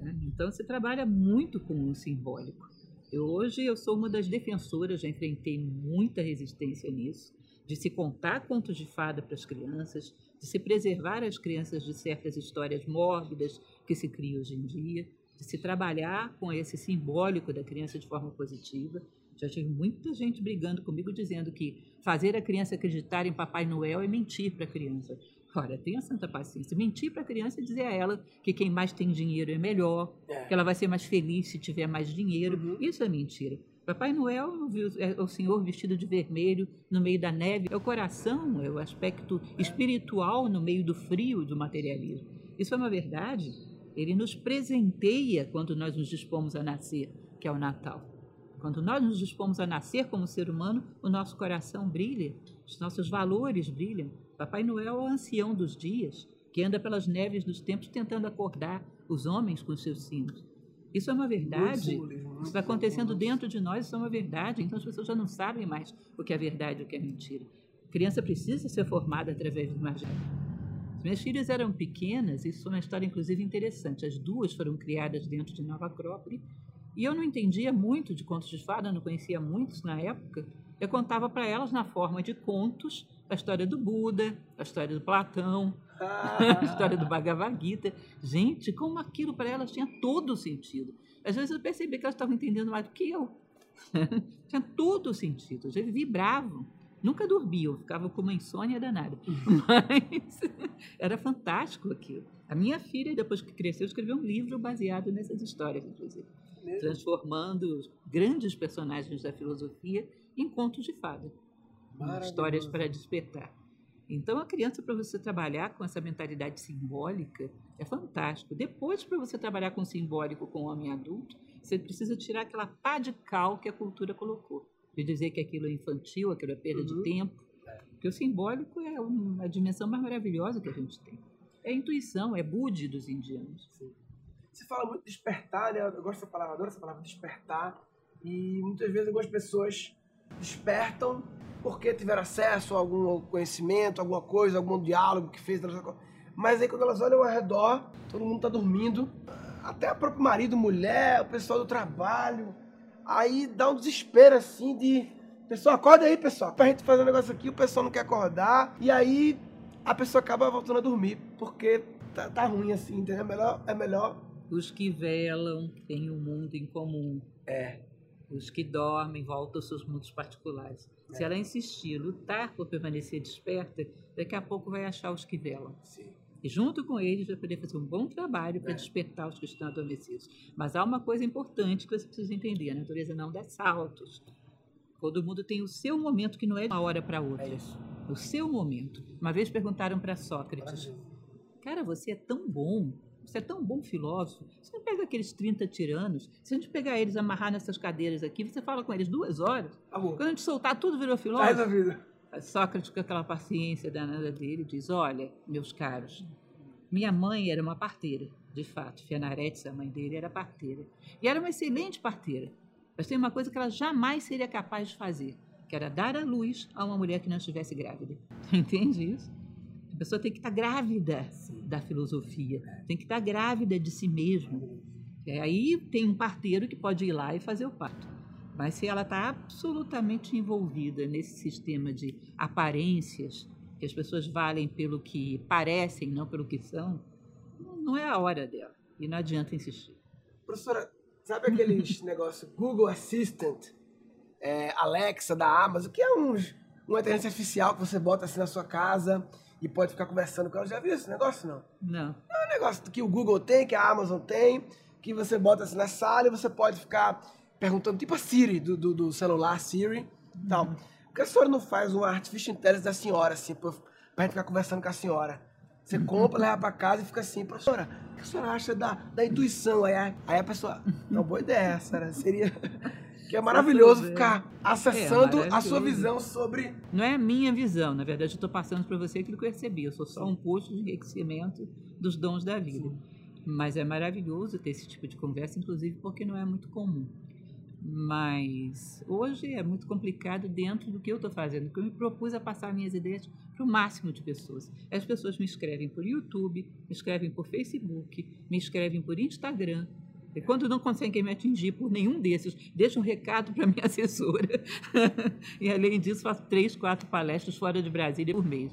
Né? Então você trabalha muito com o simbólico. Eu, hoje eu sou uma das defensoras, já enfrentei muita resistência nisso, de se contar contos de fada para as crianças, de se preservar as crianças de certas histórias mórbidas que se criam hoje em dia, de se trabalhar com esse simbólico da criança de forma positiva. Já tive muita gente brigando comigo dizendo que fazer a criança acreditar em Papai Noel é mentir para a criança. Ora, tenha santa paciência. Mentir para a criança e dizer a ela que quem mais tem dinheiro é melhor, é. que ela vai ser mais feliz se tiver mais dinheiro. Uhum. Isso é mentira. Papai Noel é o Senhor vestido de vermelho no meio da neve. É o coração, é o aspecto espiritual no meio do frio do materialismo. Isso é uma verdade. Ele nos presenteia quando nós nos dispomos a nascer, que é o Natal. Quando nós nos dispomos a nascer como ser humano, o nosso coração brilha, os nossos valores brilham. Papai Noel é o ancião dos dias, que anda pelas neves dos tempos tentando acordar os homens com seus sinos. Isso é uma verdade. Isso está acontecendo dentro de nós, isso é uma verdade. Então as pessoas já não sabem mais o que é verdade e o que é mentira. A criança precisa ser formada através do imaginário. Minhas filhas eram pequenas, isso é uma história inclusive interessante. As duas foram criadas dentro de Nova Acrópole e eu não entendia muito de contos de fada, não conhecia muitos na época. Eu contava para elas na forma de contos a história do Buda, a história do Platão, a história do Bhagavad Gita. Gente, como aquilo para elas tinha todo o sentido. Às vezes eu percebi que elas estavam entendendo mais do que eu. tinha todo o sentido. Eles vibravam. Nunca dormiam, ficava com uma insônia danada. Mas era fantástico aquilo. A minha filha, depois que cresceu, escreveu um livro baseado nessas histórias, inclusive. Mesmo? Transformando grandes personagens da filosofia em contos de fada. Histórias para despertar. Então, a criança, para você trabalhar com essa mentalidade simbólica, é fantástico. Depois, para você trabalhar com o simbólico com o homem adulto, você precisa tirar aquela pá de cal que a cultura colocou. De dizer que aquilo é infantil, aquilo é perda uhum. de tempo. Porque o simbólico é uma dimensão mais maravilhosa que a gente tem. É a intuição, é Budi dos indianos. Sim. Você fala muito despertar, né? Eu gosto dessa palavra, adoro essa palavra despertar. E muitas vezes algumas pessoas despertam porque tiveram acesso a algum conhecimento, alguma coisa, algum diálogo que fez. Mas aí quando elas olham ao redor, todo mundo está dormindo. Até o próprio marido, mulher, o pessoal do trabalho. Aí dá um desespero assim de. Pessoal, acorda aí, pessoal. Pra gente fazer um negócio aqui, o pessoal não quer acordar. E aí a pessoa acaba voltando a dormir. Porque tá, tá ruim assim, entendeu? É melhor, é melhor. Os que velam têm o um mundo em comum. É. Os que dormem voltam aos seus mundos particulares. É. Se ela insistir, lutar por permanecer desperta, daqui a pouco vai achar os que velam. Sim. E junto com eles vai poder fazer um bom trabalho para é. despertar os que estão adormecidos. Mas há uma coisa importante que você precisa entender: a natureza não dá saltos. Todo mundo tem o seu momento que não é de uma hora para outra. É isso. O seu momento. Uma vez perguntaram para Sócrates: Cara, você é tão bom você é tão bom filósofo. Você não pega aqueles 30 tiranos, se a gente pegar eles, amarrar nessas cadeiras aqui, você fala com eles duas horas. Amor. Quando a gente soltar, tudo virou filósofo. Tá resolvido. Sócrates, com aquela paciência danada dele, diz: Olha, meus caros, minha mãe era uma parteira, de fato. Fianaretes, a mãe dele, era parteira. E era uma excelente parteira. Mas tem uma coisa que ela jamais seria capaz de fazer, que era dar a luz a uma mulher que não estivesse grávida. Entende isso? A pessoa tem que estar grávida da filosofia, tem que estar grávida de si mesma. E aí tem um parteiro que pode ir lá e fazer o parto. Mas se ela está absolutamente envolvida nesse sistema de aparências, que as pessoas valem pelo que parecem, não pelo que são, não é a hora dela. E não adianta insistir. Professora, sabe aqueles negócio Google Assistant, é, Alexa da Amazon, que é um, uma inteligência artificial que você bota assim na sua casa e pode ficar conversando com ela. Já viu esse negócio, não? Não. É um negócio que o Google tem, que a Amazon tem, que você bota assim na sala e você pode ficar perguntando, tipo a Siri do, do, do celular, Siri e tal. Uhum. Por que a senhora não faz uma artificial intelligence da senhora, assim, pra, pra gente ficar conversando com a senhora? Você uhum. compra, leva pra casa e fica assim, professora, o que a senhora acha da, da intuição? Aí, aí a pessoa, uma boa ideia, senhora, seria... Que é maravilhoso ficar acessando é, a sua visão sobre. Não é a minha visão, na verdade, eu estou passando para você aquilo que eu recebi. Eu sou só um posto de enriquecimento dos dons da vida. Sim. Mas é maravilhoso ter esse tipo de conversa, inclusive porque não é muito comum. Mas hoje é muito complicado dentro do que eu estou fazendo, porque eu me propus a passar minhas ideias para o máximo de pessoas. As pessoas me escrevem por YouTube, me escrevem por Facebook, me escrevem por Instagram, e quando não conseguem me atingir por nenhum desses, deixa um recado para minha assessora. e além disso, faço três, quatro palestras fora de Brasília por mês.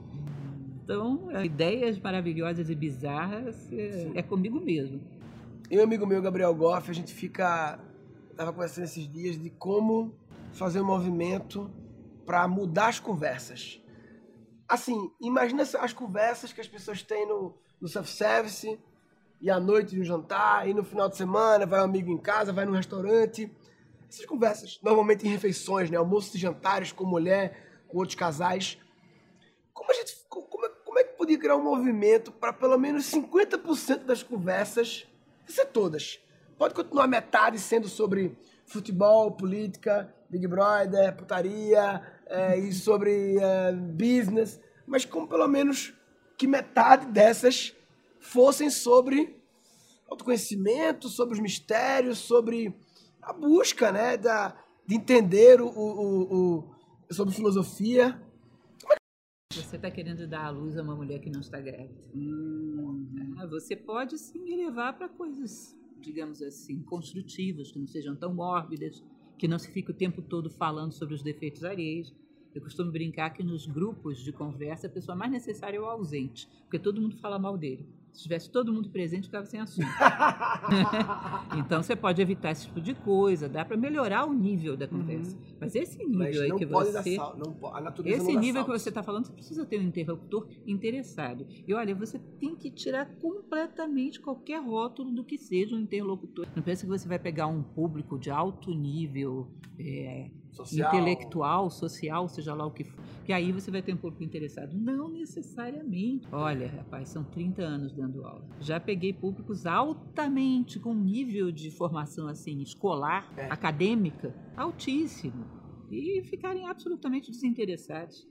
Então, ideias maravilhosas e bizarras é, é comigo mesmo. E um amigo meu, Gabriel Goff, a gente fica. Estava conversando esses dias de como fazer um movimento para mudar as conversas. Assim, imagina as conversas que as pessoas têm no, no self-service, e à noite no jantar, e no final de semana vai um amigo em casa, vai num restaurante. Essas conversas, normalmente em refeições, né? almoços e jantares com mulher, com outros casais. Como, a gente, como, é, como é que podia criar um movimento para pelo menos 50% das conversas, ser todas, pode continuar metade sendo sobre futebol, política, Big Brother, putaria é, e sobre é, business, mas como pelo menos que metade dessas fossem sobre autoconhecimento, sobre os mistérios, sobre a busca, né, da, de entender o, o, o sobre filosofia. Você está querendo dar à luz a uma mulher que não está grávida. Hum. Ah, você pode sim me levar para coisas, digamos assim, construtivas, que não sejam tão mórbidas, que não se fique o tempo todo falando sobre os defeitos alheios. Eu costumo brincar que nos grupos de conversa a pessoa mais necessária é o ausente, porque todo mundo fala mal dele. Se tivesse todo mundo presente, ficava sem assunto. então você pode evitar esse tipo de coisa, dá para melhorar o nível da conversa. Uhum. Mas esse nível Mas aí que você. Sal, não, a natureza esse nível que você está falando, você precisa ter um interlocutor interessado. E olha, você tem que tirar completamente qualquer rótulo do que seja um interlocutor. Não pensa que você vai pegar um público de alto nível. É, social. intelectual, social, seja lá o que for, que aí você vai ter um público interessado. Não necessariamente. Olha, rapaz, são 30 anos dando aula. Já peguei públicos altamente, com nível de formação assim, escolar, é. acadêmica, altíssimo, e ficarem absolutamente desinteressados.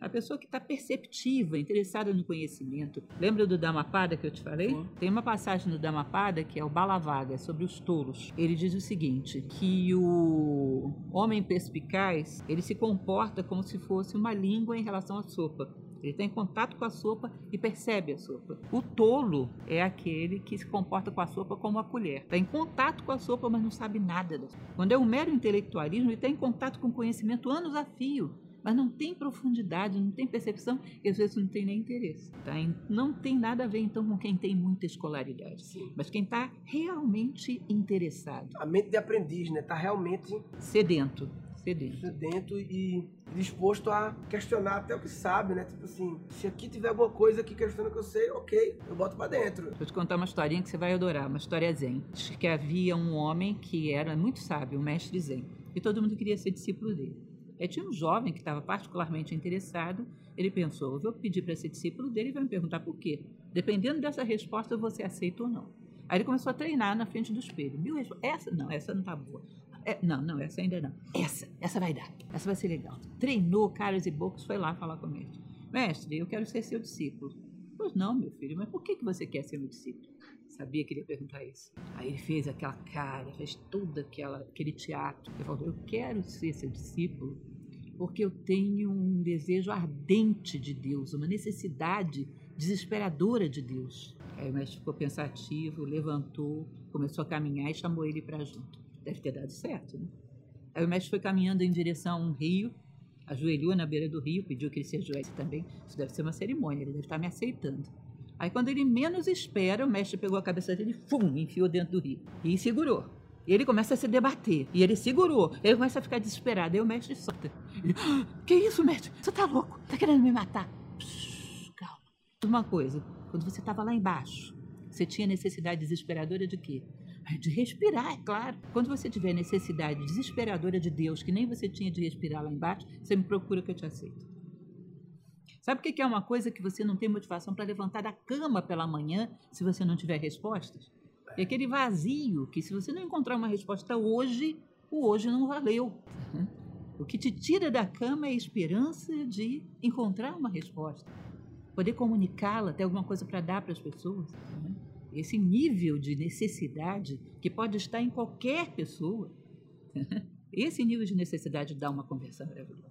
A pessoa que está perceptiva, interessada no conhecimento. Lembra do Dhammapada que eu te falei? Uhum. Tem uma passagem no Dhammapada que é o Balavaga, sobre os tolos. Ele diz o seguinte, que o homem perspicaz, ele se comporta como se fosse uma língua em relação à sopa. Ele está em contato com a sopa e percebe a sopa. O tolo é aquele que se comporta com a sopa como a colher. Está em contato com a sopa, mas não sabe nada da sopa. Quando é um mero intelectualismo, ele está em contato com conhecimento anos a fio mas não tem profundidade, não tem percepção e às vezes não tem nem interesse. Tá? Não tem nada a ver então com quem tem muita escolaridade, Sim. mas quem está realmente interessado. A mente de aprendiz, né? Está realmente sedento. Sedento. sedento e disposto a questionar até o que sabe, né? Tipo assim, se aqui tiver alguma coisa que questiona que eu sei, ok, eu boto para dentro. Vou te contar uma historinha que você vai adorar, uma história zen. Que havia um homem que era muito sábio, um mestre zen, e todo mundo queria ser discípulo dele. É, tinha um jovem que estava particularmente interessado. Ele pensou: eu vou pedir para ser discípulo dele e vai me perguntar por quê. Dependendo dessa resposta, você aceita ou não. Aí ele começou a treinar na frente do espelho. Viu? Essa não, essa não está boa. É, não, não, essa ainda não. Essa, essa vai dar. Essa vai ser legal. Treinou caras e bocas, foi lá falar com o mestre. Mestre, eu quero ser seu discípulo. Pois não, meu filho, mas por que, que você quer ser meu discípulo? Sabia que ele ia perguntar isso. Aí ele fez aquela cara, fez todo aquela, aquele teatro. Ele falou: Eu quero ser seu discípulo porque eu tenho um desejo ardente de Deus, uma necessidade desesperadora de Deus. Aí o mestre ficou pensativo, levantou, começou a caminhar e chamou ele para junto. Deve ter dado certo, né? Aí o mestre foi caminhando em direção a um rio, ajoelhou na beira do rio, pediu que ele se ajoelhasse também. Isso deve ser uma cerimônia, ele deve estar me aceitando. Aí, quando ele menos espera, o mestre pegou a cabeça dele e fum, enfiou dentro do rio. E segurou. E ele começa a se debater. E ele segurou. Ele começa a ficar desesperado. Aí o mestre solta. Ah, que isso, mestre? Você tá louco? Tá querendo me matar? Calma. Uma coisa. Quando você estava lá embaixo, você tinha necessidade desesperadora de quê? De respirar, é claro. Quando você tiver necessidade desesperadora de Deus, que nem você tinha de respirar lá embaixo, você me procura que eu te aceito. Sabe o que é uma coisa que você não tem motivação para levantar da cama pela manhã se você não tiver respostas? É aquele vazio que, se você não encontrar uma resposta hoje, o hoje não valeu. O que te tira da cama é a esperança de encontrar uma resposta, poder comunicá-la, ter alguma coisa para dar para as pessoas. Esse nível de necessidade que pode estar em qualquer pessoa. Esse nível de necessidade dá uma conversa maravilhosa.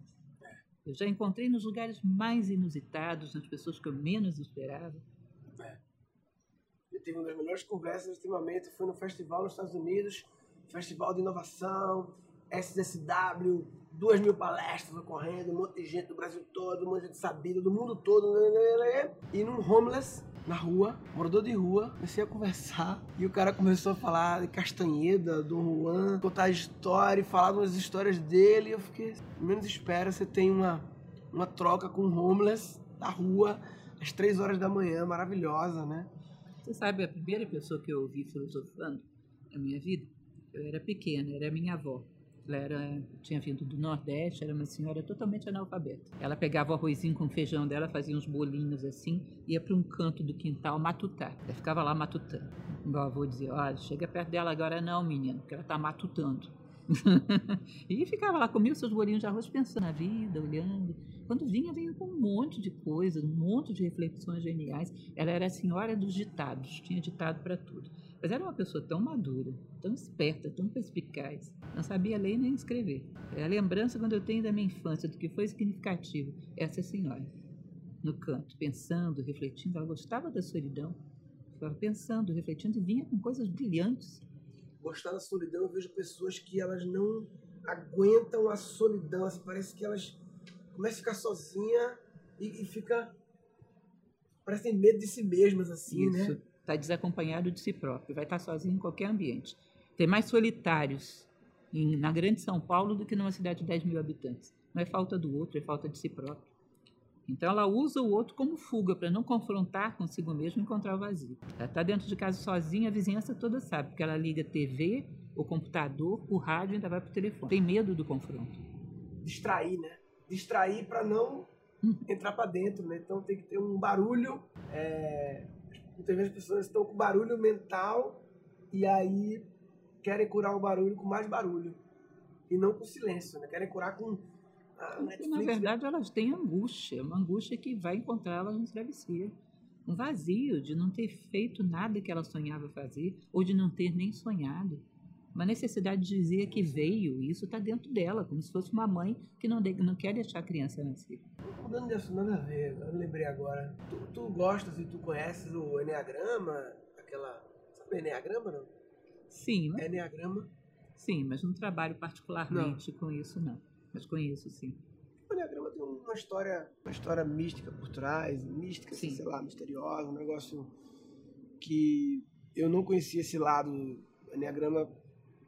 Eu já encontrei nos lugares mais inusitados, nas pessoas que eu menos esperava. É. Eu tive uma das melhores conversas ultimamente, foi no festival nos Estados Unidos, Festival de Inovação, SSW, duas mil palestras ocorrendo, um monte de gente do Brasil todo, um monte de gente sabida do mundo todo, né, né, né, e num homeless na rua, morador de rua, comecei a conversar e o cara começou a falar de Castanheda, do Juan, contar história, falar umas histórias dele. E eu fiquei, menos espera, você tem uma, uma troca com um homeless da rua às três horas da manhã, maravilhosa, né? Você sabe, a primeira pessoa que eu ouvi filosofando na minha vida, eu era pequena, era minha avó. Ela era, tinha vindo do Nordeste, era uma senhora totalmente analfabeta. Ela pegava o arrozinho com feijão dela, fazia uns bolinhos assim, ia para um canto do quintal matutar. Ela ficava lá matutando. Meu avô dizia: Olha, chega perto dela agora não, menino, porque ela está matutando. e ficava lá, comia seus bolinhos de arroz, pensando na vida, olhando. Quando vinha, vinha com um monte de coisas, um monte de reflexões geniais. Ela era a senhora dos ditados, tinha ditado para tudo. Mas era uma pessoa tão madura, tão esperta, tão perspicaz. Não sabia ler nem escrever. É a lembrança quando eu tenho da minha infância do que foi significativo. Essa senhora, no canto, pensando, refletindo. Ela gostava da solidão. Ficava pensando, refletindo e vinha com coisas brilhantes. Gostar da solidão, eu vejo pessoas que elas não aguentam a solidão. Assim, parece que elas começam a ficar sozinha e, e fica parece que tem medo de si mesmas assim, Isso. né? Está desacompanhado de si próprio, vai estar sozinho em qualquer ambiente. Tem mais solitários em, na grande São Paulo do que numa cidade de 10 mil habitantes. Não é falta do outro, é falta de si próprio. Então ela usa o outro como fuga para não confrontar consigo mesmo e encontrar o vazio. Ela está dentro de casa sozinha, a vizinhança toda sabe, porque ela liga TV, o computador, o rádio e ainda vai para o telefone. Tem medo do confronto. Distrair, né? Distrair para não entrar para dentro, né? Então tem que ter um barulho. É Muitas vezes as pessoas estão com barulho mental e aí querem curar o barulho com mais barulho. E não com silêncio, né? Querem curar com. A Netflix, na verdade, né? elas têm angústia, uma angústia que vai encontrá-las no travesseiro. Um vazio de não ter feito nada que ela sonhava fazer, ou de não ter nem sonhado. Uma necessidade de dizer que veio, e isso está dentro dela, como se fosse uma mãe que não, de, não quer deixar a criança nascer mudando de assunto, nada a ver, eu lembrei agora. Tu, tu gostas e tu conheces o Enneagrama, aquela. Sabe Enneagrama, não? Sim. Mas... Enneagrama? Sim, mas não trabalho particularmente não. com isso, não. Mas conheço, sim. O Enneagrama tem uma história, uma história mística por trás, mística, assim, sei lá, misteriosa, um negócio que eu não conhecia esse lado. O Enneagrama,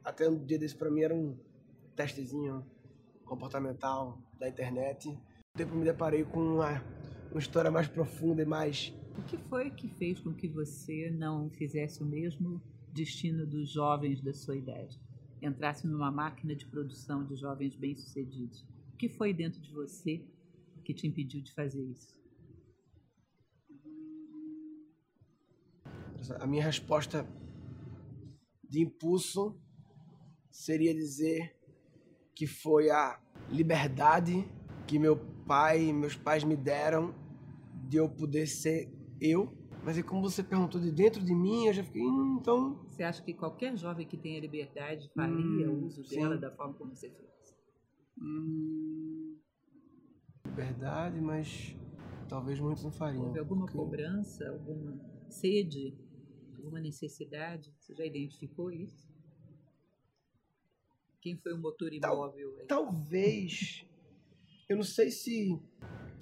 até um dia desse, pra mim, era um testezinho comportamental da internet tempo me deparei com uma, uma história mais profunda e mais. O que foi que fez com que você não fizesse o mesmo destino dos jovens da sua idade? Entrasse numa máquina de produção de jovens bem-sucedidos? O que foi dentro de você que te impediu de fazer isso? A minha resposta de impulso seria dizer que foi a liberdade que meu pai e meus pais me deram de eu poder ser eu. Mas e como você perguntou de dentro de mim, eu já fiquei, hum, então. Você acha que qualquer jovem que tenha liberdade faria hum, uso sim. dela da forma como você fez? Hum, liberdade, mas talvez muitos não fariam. Houve alguma porque... cobrança, alguma sede, alguma necessidade? Você já identificou isso? Quem foi o motor imóvel? Tal, talvez eu não sei se,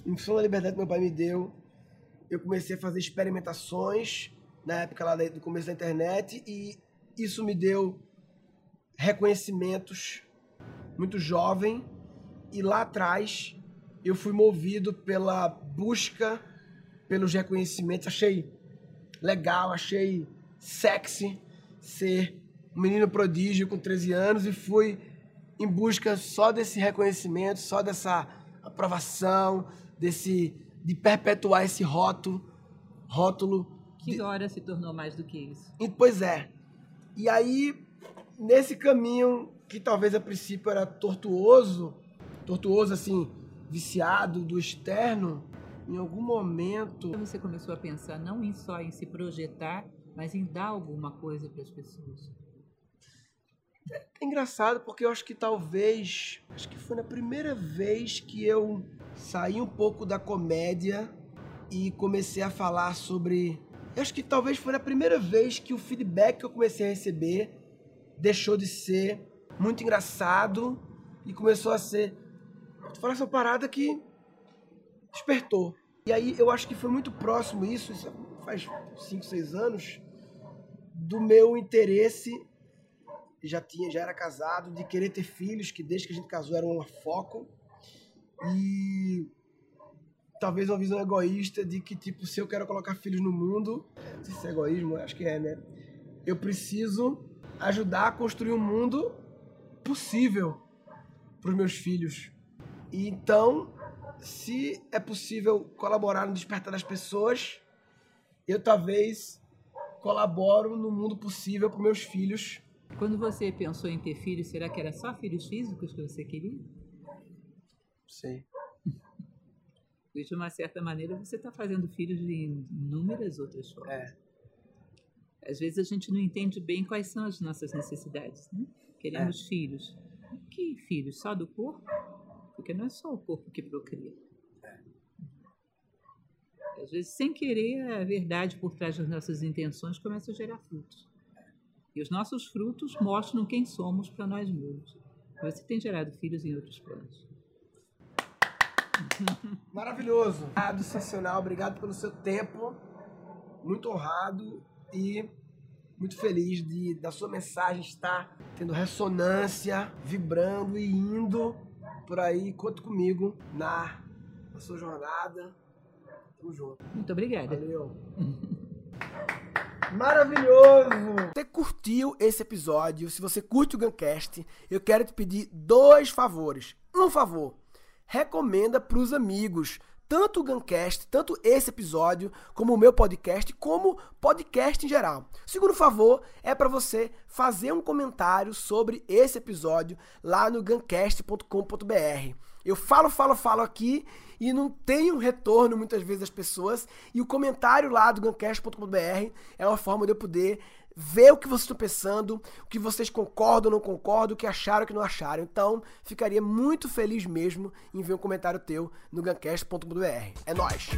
em função da liberdade que meu pai me deu, eu comecei a fazer experimentações na época lá do começo da internet e isso me deu reconhecimentos muito jovem e lá atrás eu fui movido pela busca pelos reconhecimentos, achei legal, achei sexy ser um menino prodígio com 13 anos e fui em busca só desse reconhecimento, só dessa aprovação, desse de perpetuar esse rótulo, rótulo. Que de... hora se tornou mais do que isso? E, pois é. E aí, nesse caminho que talvez a princípio era tortuoso, tortuoso assim, viciado do externo, em algum momento. Você começou a pensar não em só em se projetar, mas em dar alguma coisa para as pessoas. É engraçado porque eu acho que talvez, acho que foi na primeira vez que eu saí um pouco da comédia e comecei a falar sobre, eu acho que talvez foi na primeira vez que o feedback que eu comecei a receber deixou de ser muito engraçado e começou a ser, tu fala essa parada que despertou. E aí eu acho que foi muito próximo isso, isso faz 5, 6 anos, do meu interesse já tinha, já era casado, de querer ter filhos, que desde que a gente casou era um foco. E talvez uma visão egoísta de que, tipo, se eu quero colocar filhos no mundo, se é egoísmo, acho que é, né? Eu preciso ajudar a construir um mundo possível para os meus filhos. E então, se é possível colaborar no despertar das pessoas, eu talvez colaboro no mundo possível para meus filhos quando você pensou em ter filhos, será que era só filhos físicos que você queria? Sim. De uma certa maneira você está fazendo filhos de inúmeras outras formas. É. Às vezes a gente não entende bem quais são as nossas necessidades. Né? Queremos é. filhos. Que filhos? Só do corpo? Porque não é só o corpo que procria. É. Às vezes, sem querer, a verdade por trás das nossas intenções começa a gerar frutos. E os nossos frutos mostram quem somos para nós mesmos. Você tem gerado filhos em outros planos. Maravilhoso. Obrigado, sensacional. Obrigado pelo seu tempo. Muito honrado e muito feliz de da sua mensagem estar tendo ressonância, vibrando e indo por aí. Conta comigo na, na sua jornada. Tamo junto. Muito obrigada. Valeu. Maravilhoso! Você curtiu esse episódio? Se você curte o Guncast, eu quero te pedir dois favores. Um favor, recomenda para os amigos tanto o Guncast, tanto esse episódio, como o meu podcast, como podcast em geral. O segundo favor é para você fazer um comentário sobre esse episódio lá no guncast.com.br. Eu falo, falo, falo aqui e não tenho retorno muitas vezes das pessoas, e o comentário lá do guncast.com.br é uma forma de eu poder ver o que vocês estão pensando, o que vocês concordam ou não concordam, o que acharam ou que não acharam. Então, ficaria muito feliz mesmo em ver um comentário teu no gancast.br. É nóis!